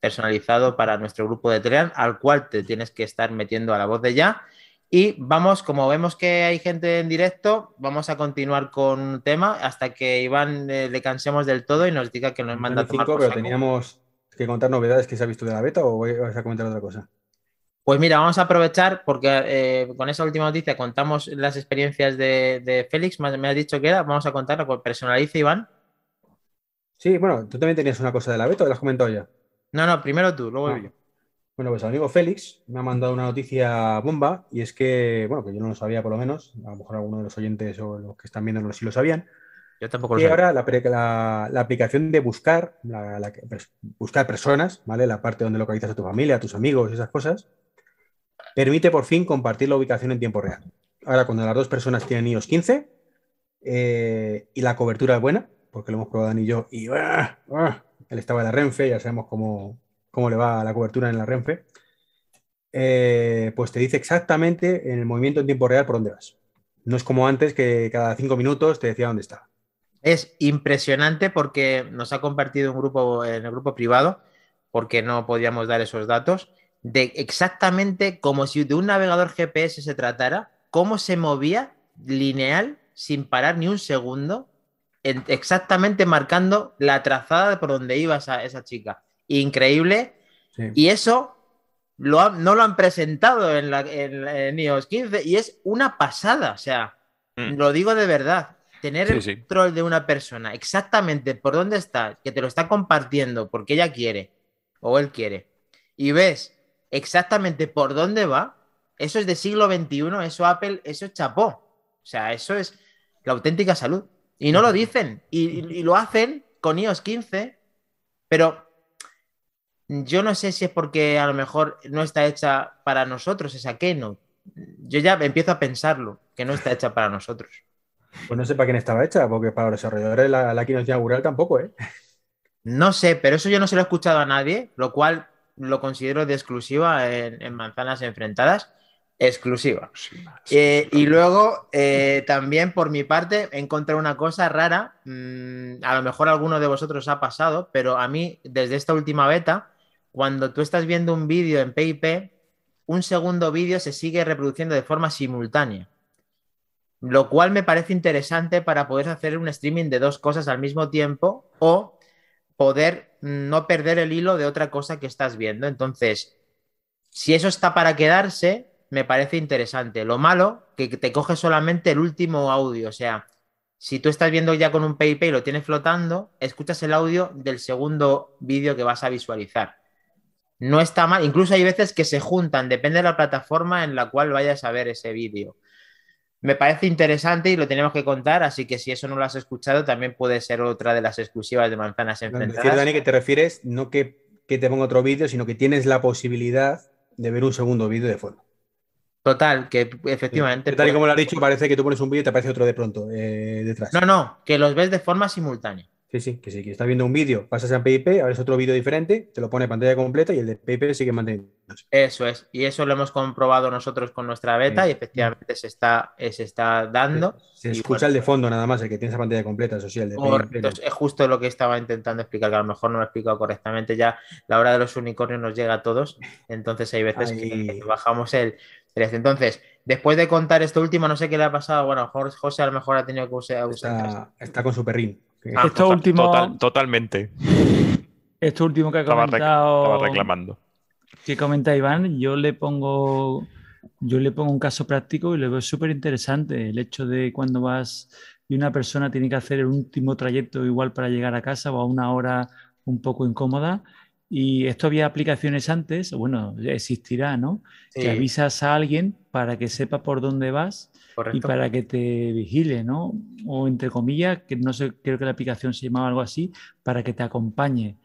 personalizado para nuestro grupo de Telegram, al cual te tienes que estar metiendo a la voz de ya. Y vamos, como vemos que hay gente en directo, vamos a continuar con un tema hasta que Iván eh, le cansemos del todo y nos diga que nos manda a tomar cinco, pero teníamos que contar novedades que se ha visto de la beta o vas a comentar otra cosa. Pues mira, vamos a aprovechar porque eh, con esa última noticia contamos las experiencias de, Félix, me has dicho que era, vamos a contarlo, con personaliza Iván. Sí, bueno, tú también tenías una cosa de la beta, ¿o la has comentado ya? No, no, primero tú, luego ah. yo. Bueno, pues el amigo Félix me ha mandado una noticia bomba y es que, bueno, que yo no lo sabía por lo menos, a lo mejor alguno de los oyentes o los que están viendo sí lo sabían. Yo tampoco lo sabía. Y ahora la, aplicación de buscar, buscar personas, ¿vale? La parte donde localizas a tu familia, a tus amigos, esas cosas, permite por fin compartir la ubicación en tiempo real. Ahora, cuando las dos personas tienen iOS 15 eh, y la cobertura es buena, porque lo hemos probado Dani y yo, y ¡ah! ¡ah! él estaba en la Renfe, ya sabemos cómo, cómo le va la cobertura en la Renfe, eh, pues te dice exactamente en el movimiento en tiempo real por dónde vas. No es como antes que cada cinco minutos te decía dónde estaba. Es impresionante porque nos ha compartido un grupo en el grupo privado, porque no podíamos dar esos datos, de exactamente como si de un navegador GPS se tratara, cómo se movía lineal sin parar ni un segundo, exactamente marcando la trazada por donde iba esa, esa chica increíble. Y eso lo no lo han presentado en, la, en, iOS 15 y es una pasada. O sea, mm. lo digo de verdad. Tener el control de una persona exactamente por dónde está, que te lo está compartiendo porque ella quiere o él quiere, y ves exactamente por dónde va, eso es de siglo XXI, eso Apple, eso es chapó. O sea, eso es la auténtica salud. Y no lo dicen, y, y lo hacen con iOS 15, pero yo no sé si es porque a lo mejor no está hecha para nosotros esa Keynote. Yo ya empiezo a pensarlo, que no está hecha para nosotros. Pues no sé para quién estaba hecha, porque para los desarrolladores la, la Keynote inaugural tampoco, ¿eh? No sé, pero eso yo no se lo he escuchado a nadie, lo cual lo considero de exclusiva en, Manzanas Enfrentadas. Exclusiva. Eh, y luego, eh, también por mi parte, he encontrado una cosa rara. Mm, a lo mejor alguno de vosotros ha pasado, pero a mí, desde esta última beta, cuando tú estás viendo un vídeo en PIP, un segundo vídeo se sigue reproduciendo de forma simultánea. Lo cual me parece interesante para poder hacer un streaming de dos cosas al mismo tiempo o poder no perder el hilo de otra cosa que estás viendo. Entonces, si eso está para quedarse, me parece interesante. Lo malo, que te coge solamente el último audio. O sea, si tú estás viendo ya con un PIP y lo tienes flotando, escuchas el audio del segundo vídeo que vas a visualizar no está mal. Incluso hay veces que se juntan, depende de la plataforma en la cual vayas a ver ese vídeo. Me parece interesante y lo tenemos que contar, así que si eso no lo has escuchado, también puede ser otra de las exclusivas de Manzanas Enfrentadas. Decir, Dani, que te refieres no que, te ponga otro vídeo, sino que tienes la posibilidad de ver un segundo vídeo de fondo. Total, que efectivamente. tal y como lo has dicho, parece que tú pones un vídeo y te aparece otro de pronto eh, detrás. No, no, que los ves de forma simultánea. Sí, sí, que sí, que estás viendo un vídeo, pasas a PIP, abres otro vídeo diferente, te lo pone pantalla completa y el de PIP sigue manteniendo. Eso es, y eso lo hemos comprobado nosotros con nuestra beta y efectivamente se está, se está dando. Se, escucha el de fondo nada más, el que tiene esa pantalla completa, eso sí, el de Correcto, es justo lo que estaba intentando explicar, que a lo mejor no lo he explicado correctamente, ya la hora de los unicornios nos llega a todos, entonces hay veces que bajamos el, entonces, después de contar esto último, no sé qué le ha pasado. Bueno, José a lo mejor ha tenido que usar. Está, está con su perrín. Ah, esto último. totalmente. Esto último que ha comentado. Estaba reclamando. Que comenta Iván, yo le pongo. Yo le pongo un caso práctico y lo veo súper interesante. El hecho de cuando vas y una persona tiene que hacer el último trayecto igual para llegar a casa o a una hora un poco incómoda. Y esto había aplicaciones antes, bueno, existirá, ¿no? Que avisas a alguien para que sepa por dónde vas y para que te vigile, ¿no? O entre comillas, que no sé, creo que la aplicación se llamaba algo así, para que te acompañe.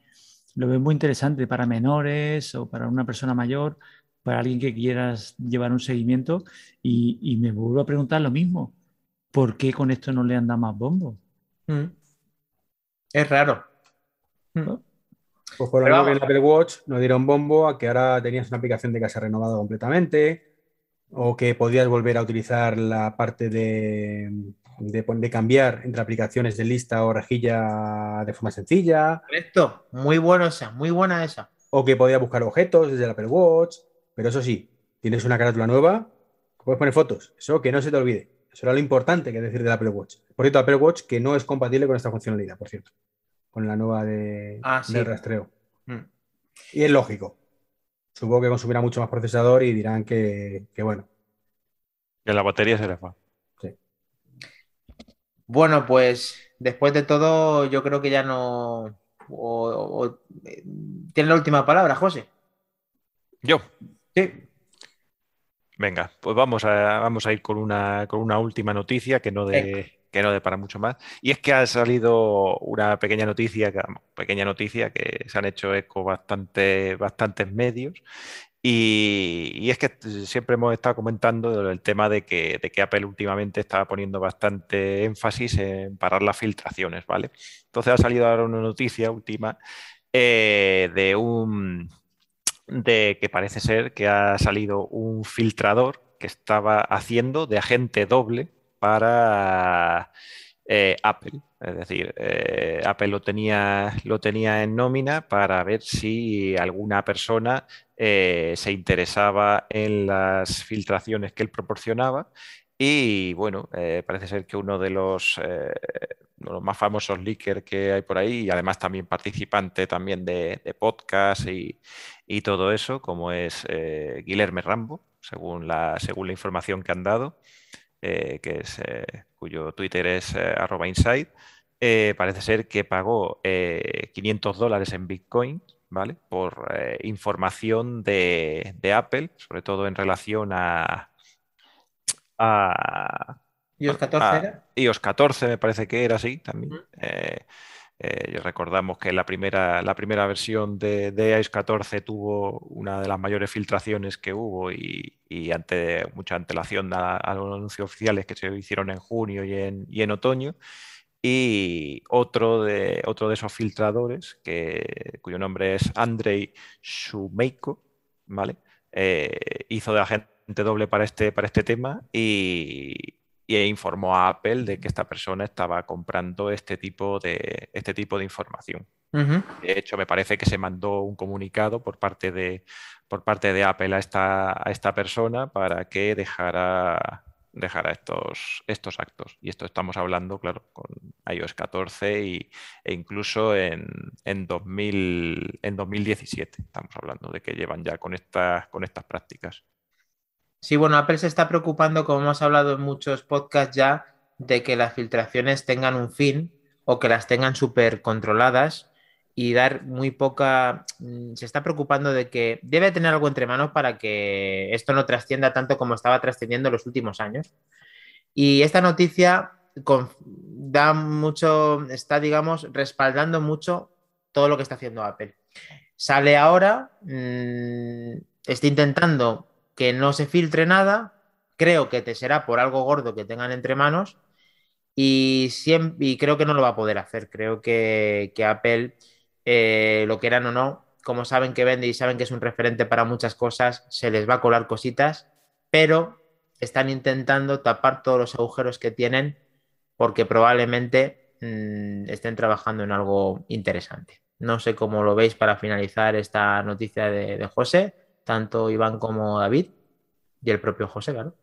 Lo veo muy interesante para menores o para una persona mayor, para alguien que quieras llevar un seguimiento. Y, me vuelvo a preguntar lo mismo. ¿Por qué con esto no le han dado más bombo? Mm. Es raro. Mm. Pues por lo que en Apple Watch nos dieron bombo a que ahora tenías una aplicación de casa renovada completamente, o que podías volver a utilizar la parte de, de, cambiar entre aplicaciones de lista o rejilla de forma sencilla. Correcto, muy bueno esa, muy buena esa. O que podías buscar objetos desde el Apple Watch, pero eso sí, tienes una carátula nueva Puedes poner fotos. Eso que no se te olvide. Eso era lo importante que decir del Apple Watch. Por cierto, Apple Watch que no es compatible con esta funcionalidad, por cierto. Con la nueva de, Ah, sí. rastreo. Mm. Y es lógico. Supongo que consumirá mucho más procesador y dirán que, que bueno. Que la batería se les va. Bueno, pues después de todo, yo creo que ya no. o- o- Tiene la última palabra, José. Yo, Sí. venga, pues vamos a, vamos a ir con una, con una última noticia que no de, que no de para mucho más. Y es que ha salido una pequeña noticia, que- pequeña noticia que se han hecho eco bastante, bastantes medios. Y, y es que siempre hemos estado comentando el tema de que, de que Apple últimamente estaba poniendo bastante énfasis en parar las filtraciones, ¿vale? Entonces ha salido ahora una noticia última eh, de un de que parece ser que ha salido un filtrador que estaba haciendo de agente doble para eh, Apple. Es decir, eh, Apple lo tenía, lo tenía en nómina para ver si alguna persona eh, se interesaba en las filtraciones que él proporcionaba. Y bueno, parece ser que uno de los, de los más famosos leakers que hay por ahí, y además también participante también de, de podcast y, y todo eso, como es Guilherme Rambo, según la, según la información que han dado, eh, que es, eh, cuyo Twitter es eh, arroba inside, parece ser que pagó eh, 500 dólares en Bitcoin, ¿vale? Por información de, de Apple, sobre todo en relación a, a ¿iOS 14 Ah, era? iOS 14 me parece que era así también. Eh, recordamos que la primera, la primera versión de, de iOS 14 tuvo una de las mayores filtraciones que hubo y, y ante mucha antelación a, a los anuncios oficiales que se hicieron en junio y en, y en otoño. Y otro de, otro de esos filtradores, que, cuyo nombre es Andrei Shumeiko, ¿vale? Eh, hizo de agente doble para este, para este tema y, y informó a Apple de que esta persona estaba comprando este tipo de, este tipo de información. De hecho, me parece que se mandó un comunicado por parte de, por parte de Apple a esta, a esta persona para que dejara, dejara estos, estos actos. Y esto estamos hablando, claro, con iOS 14 y, e incluso en, en, 2000, en 2017. Estamos hablando de que llevan ya con estas, con estas prácticas. Sí, bueno, Apple se está preocupando, como hemos hablado en muchos podcasts ya, de que las filtraciones tengan un fin o que las tengan súper controladas y dar muy poca... mm, Se está preocupando de que debe tener algo entre manos para que esto no trascienda tanto como estaba trascendiendo en los últimos años. Y esta noticia da mucho, está, digamos, respaldando mucho todo lo que está haciendo Apple. Sale ahora, mm, está intentando que no se filtre nada, creo que te será por algo gordo que tengan entre manos y, siem- y creo que no lo va a poder hacer. Creo que, que Apple, eh, lo quieran o no, como saben que vende y saben que es un referente para muchas cosas, se les va a colar cositas, pero están intentando tapar todos los agujeros que tienen porque probablemente mm, estén trabajando en algo interesante. No sé cómo lo veis para finalizar esta noticia de, de José, tanto Iván como David y el propio José, claro.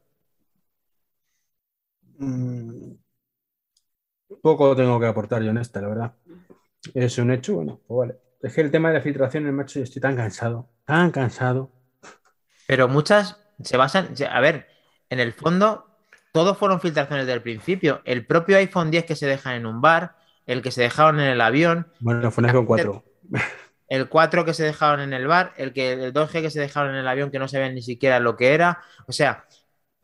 Mm, Poco tengo que aportar yo en esta, la verdad. Es un hecho, bueno, pues vale. Es que el tema de la filtración, el macho, yo estoy tan cansado, tan cansado. Pero muchas se basan, a ver, en el fondo, todos fueron filtraciones del principio. El propio iPhone 10 que se deja en un bar, el que se dejaron en el avión, Bueno, fue un iPhone 4. El 4 que se dejaron en el bar, el, que, el 2G que se dejaron en el avión que no sabían ni siquiera lo que era. O sea,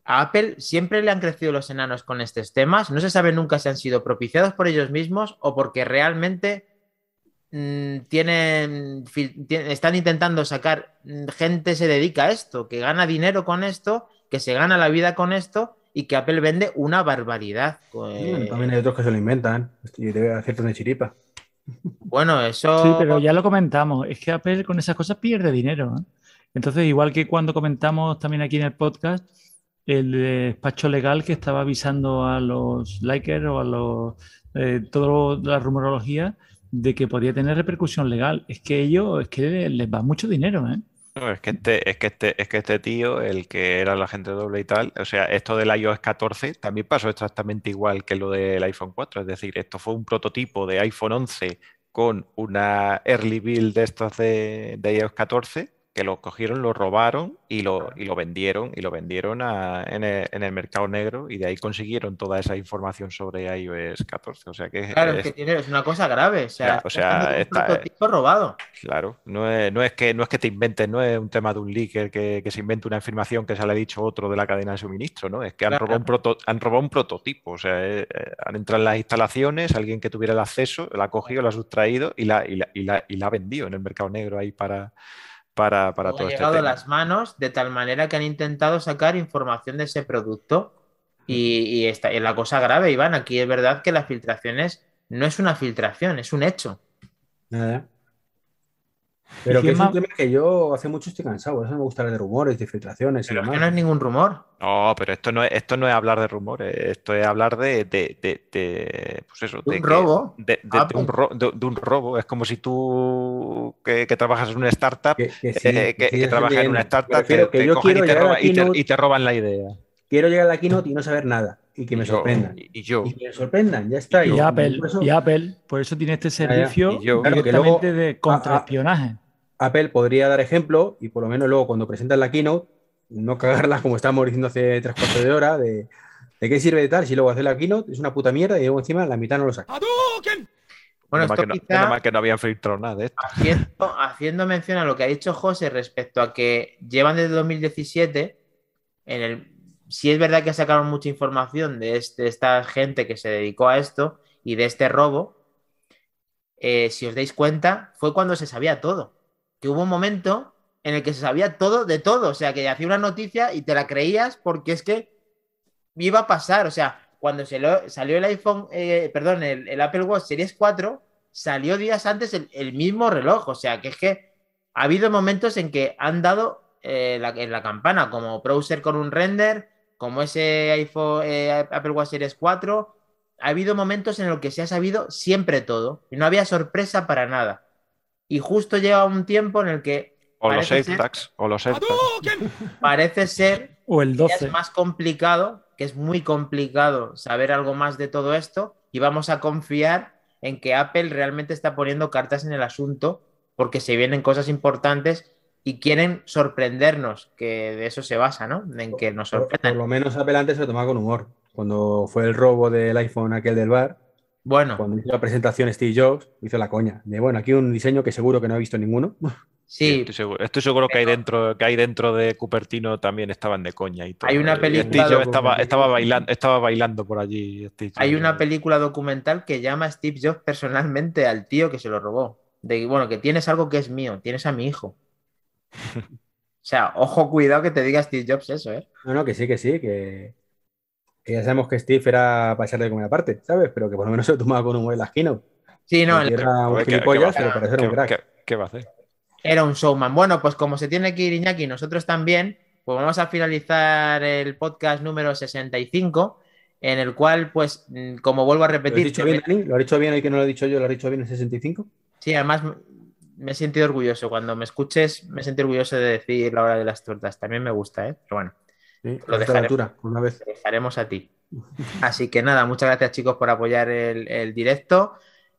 a Apple siempre le han crecido los enanos con estos temas. No se sabe nunca si han sido propiciados por ellos mismos o porque realmente mm, tienen, están intentando sacar, mm, gente se dedica a esto, que gana dinero con esto, que se gana la vida con esto y que Apple vende una barbaridad. Eh, También hay otros que se lo inventan. Y debe aciertos de chiripa. Bueno, eso... Sí, pero ya lo comentamos. Es que Apple con esas cosas pierde dinero. ¿eh? Entonces, igual que cuando comentamos también aquí en el podcast, el despacho legal que estaba avisando a los likers o a los eh, toda la rumorología de que podía tener repercusión legal. Es que ellos, es que les va mucho dinero, ¿eh? No, es que este, es que este, es que este tío, el que era el agente doble y tal, o sea, esto del iOS 14 también pasó exactamente igual que lo del iPhone 4. Es decir, esto fue un prototipo de iPhone 11 con una early build de estos de, de iOS 14 que lo cogieron, lo robaron y lo, y lo vendieron y lo vendieron en, el, mercado negro y de ahí consiguieron toda esa información sobre iOS 14. O sea que claro, es, que tiene, es una cosa grave. O sea, o sea está, robado. Claro, no es, no es, que, no es que te inventes, no es un tema de un leaker que, que se invente una afirmación que se le ha dicho otro de la cadena de suministro, ¿no? Es que han, robado, un han robado un prototipo. O sea, eh, eh, han entrado en las instalaciones, alguien que tuviera el acceso, la ha cogido, la ha sustraído y la, y la, y la, y la ha vendido en el mercado negro ahí para para, para todo ha este llegado a las manos de tal manera que han intentado sacar información de ese producto y, y, está, y la cosa grave, Iván, aquí es verdad que las filtraciones no es una filtración, es un hecho. Nada. Pero que es un tema que yo hace mucho estoy cansado, eso me gusta hablar de rumores, de filtraciones. Pero que no es ningún rumor. No, pero esto no es, esto no es hablar de rumores, esto es hablar de, de, de, pues eso, de un robo. De, un de, un robo. Es como si tú que, trabajas en una startup, que, eh, trabajas en una startup, te, cogen y te, roban la idea. Quiero llegar a la keynote y no saber nada y que me sorprendan. Y, yo. Y que me sorprendan, ya está. Y, Apple, por eso, y Apple, por eso tiene este servicio directamente de contraespionaje. Apple podría dar ejemplo y por lo menos luego cuando presentan la keynote, no cagarlas como estábamos diciendo hace tres cuartos de hora, de, de qué sirve de tal si luego hacer la keynote es una puta mierda y luego encima la mitad no lo saca. Bueno, esto que no, que no habían filtrado nada de esto. Haciendo, haciendo, mención a lo que ha dicho José respecto a que llevan desde 2017, en el, si es verdad que sacaron mucha información de, este, esta gente que se dedicó a esto y de este robo, eh, si os dais cuenta, fue cuando se sabía todo. Que hubo un momento en el que se sabía todo de todo, o sea, que hacía una noticia y te la creías porque es que iba a pasar, o sea, cuando se salió el iPhone, eh, perdón, el, Apple Watch Series 4, salió días antes el, mismo reloj, o sea, que es que ha habido momentos en que han dado eh, en la campana, como browser con un render, como ese iPhone, eh, Apple Watch Series 4, ha habido momentos en los que se ha sabido siempre todo y no había sorpresa para nada. Y justo llega un tiempo en el que... O los AirTags, o los Parece ser o el 12. que es más complicado, que es muy complicado saber algo más de todo esto y vamos a confiar en que Apple realmente está poniendo cartas en el asunto porque se vienen cosas importantes y quieren sorprendernos, que de eso se basa, ¿no? En que nos sorprendan. Por, lo menos Apple antes se lo tomaba con humor. Cuando fue el robo del iPhone aquel del bar, bueno. Cuando hizo la presentación Steve Jobs, hizo la coña. De bueno, aquí un diseño que seguro que no ha visto ninguno. *laughs* Sí. Estoy seguro, que hay dentro, que hay dentro de Cupertino también estaban de coña y todo. Hay una película. Steve estaba, estaba, bailando, estaba bailando por allí. hay una película documental que llama Steve Jobs personalmente al tío que se lo robó. De bueno, que tienes algo que es mío, tienes a mi hijo. O sea, ojo, cuidado que te diga Steve Jobs eso, ¿eh? No, no, que sí, que sí, que que ya sabemos que Steve era para echar de comer aparte, ¿sabes? Pero que por lo menos se tomaba con un buen lasquino. Sí, no, era un gilipollas, pero parece un crack. ¿qué, va a hacer? Era un showman. Bueno, pues como se tiene que ir Iñaki, nosotros también, pues vamos a finalizar el podcast número 65, en el cual, pues, mm, como vuelvo a repetir. ¿Lo has dicho bien, Dani? ¿Lo has dicho bien hoy que no lo he dicho yo? ¿Lo has dicho bien el 65? Sí, además me he sentido orgulloso. Cuando me escuches, me sentido orgulloso de decir la hora de las tortas. También me gusta, ¿eh? Pero bueno lo dejaremos, una vez. dejaremos a ti. *laughs* Así que nada, muchas gracias chicos por apoyar el, directo.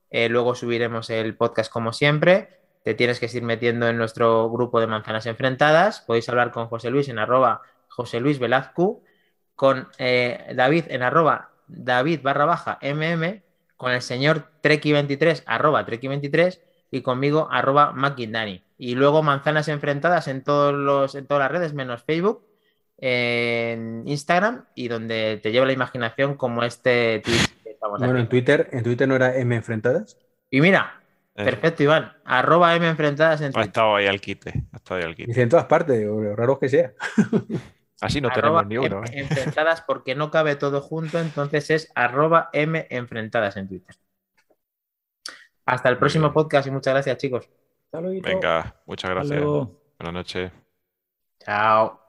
Eh, luego subiremos el podcast como siempre. Te tienes que ir metiendo en nuestro grupo de manzanas enfrentadas. Podéis hablar con José Luis en arroba José Luis Velazco, con eh, David en arroba David barra baja MM, con el señor Treki23 arroba Treki23 y conmigo arroba Makindani. Y luego manzanas enfrentadas en, todos los, en todas las redes menos Facebook en Instagram y donde te lleva la imaginación como este tweet que estamos Bueno, en Twitter, en Twitter no era M enfrentadas. Y mira, eh. perfecto, Iván. Arroba M enfrentadas en Twitter. Ha estado ahí al quite. Ha estado ahí al quite. Dice en todas partes, o raro que sea. *laughs* Así no tenemos ni uno. ¿eh? Enfrentadas porque no cabe todo junto, entonces es arroba M enfrentadas en Twitter. Hasta el próximo podcast y muchas gracias, chicos. Venga, muchas gracias. Buenas noches. Chao.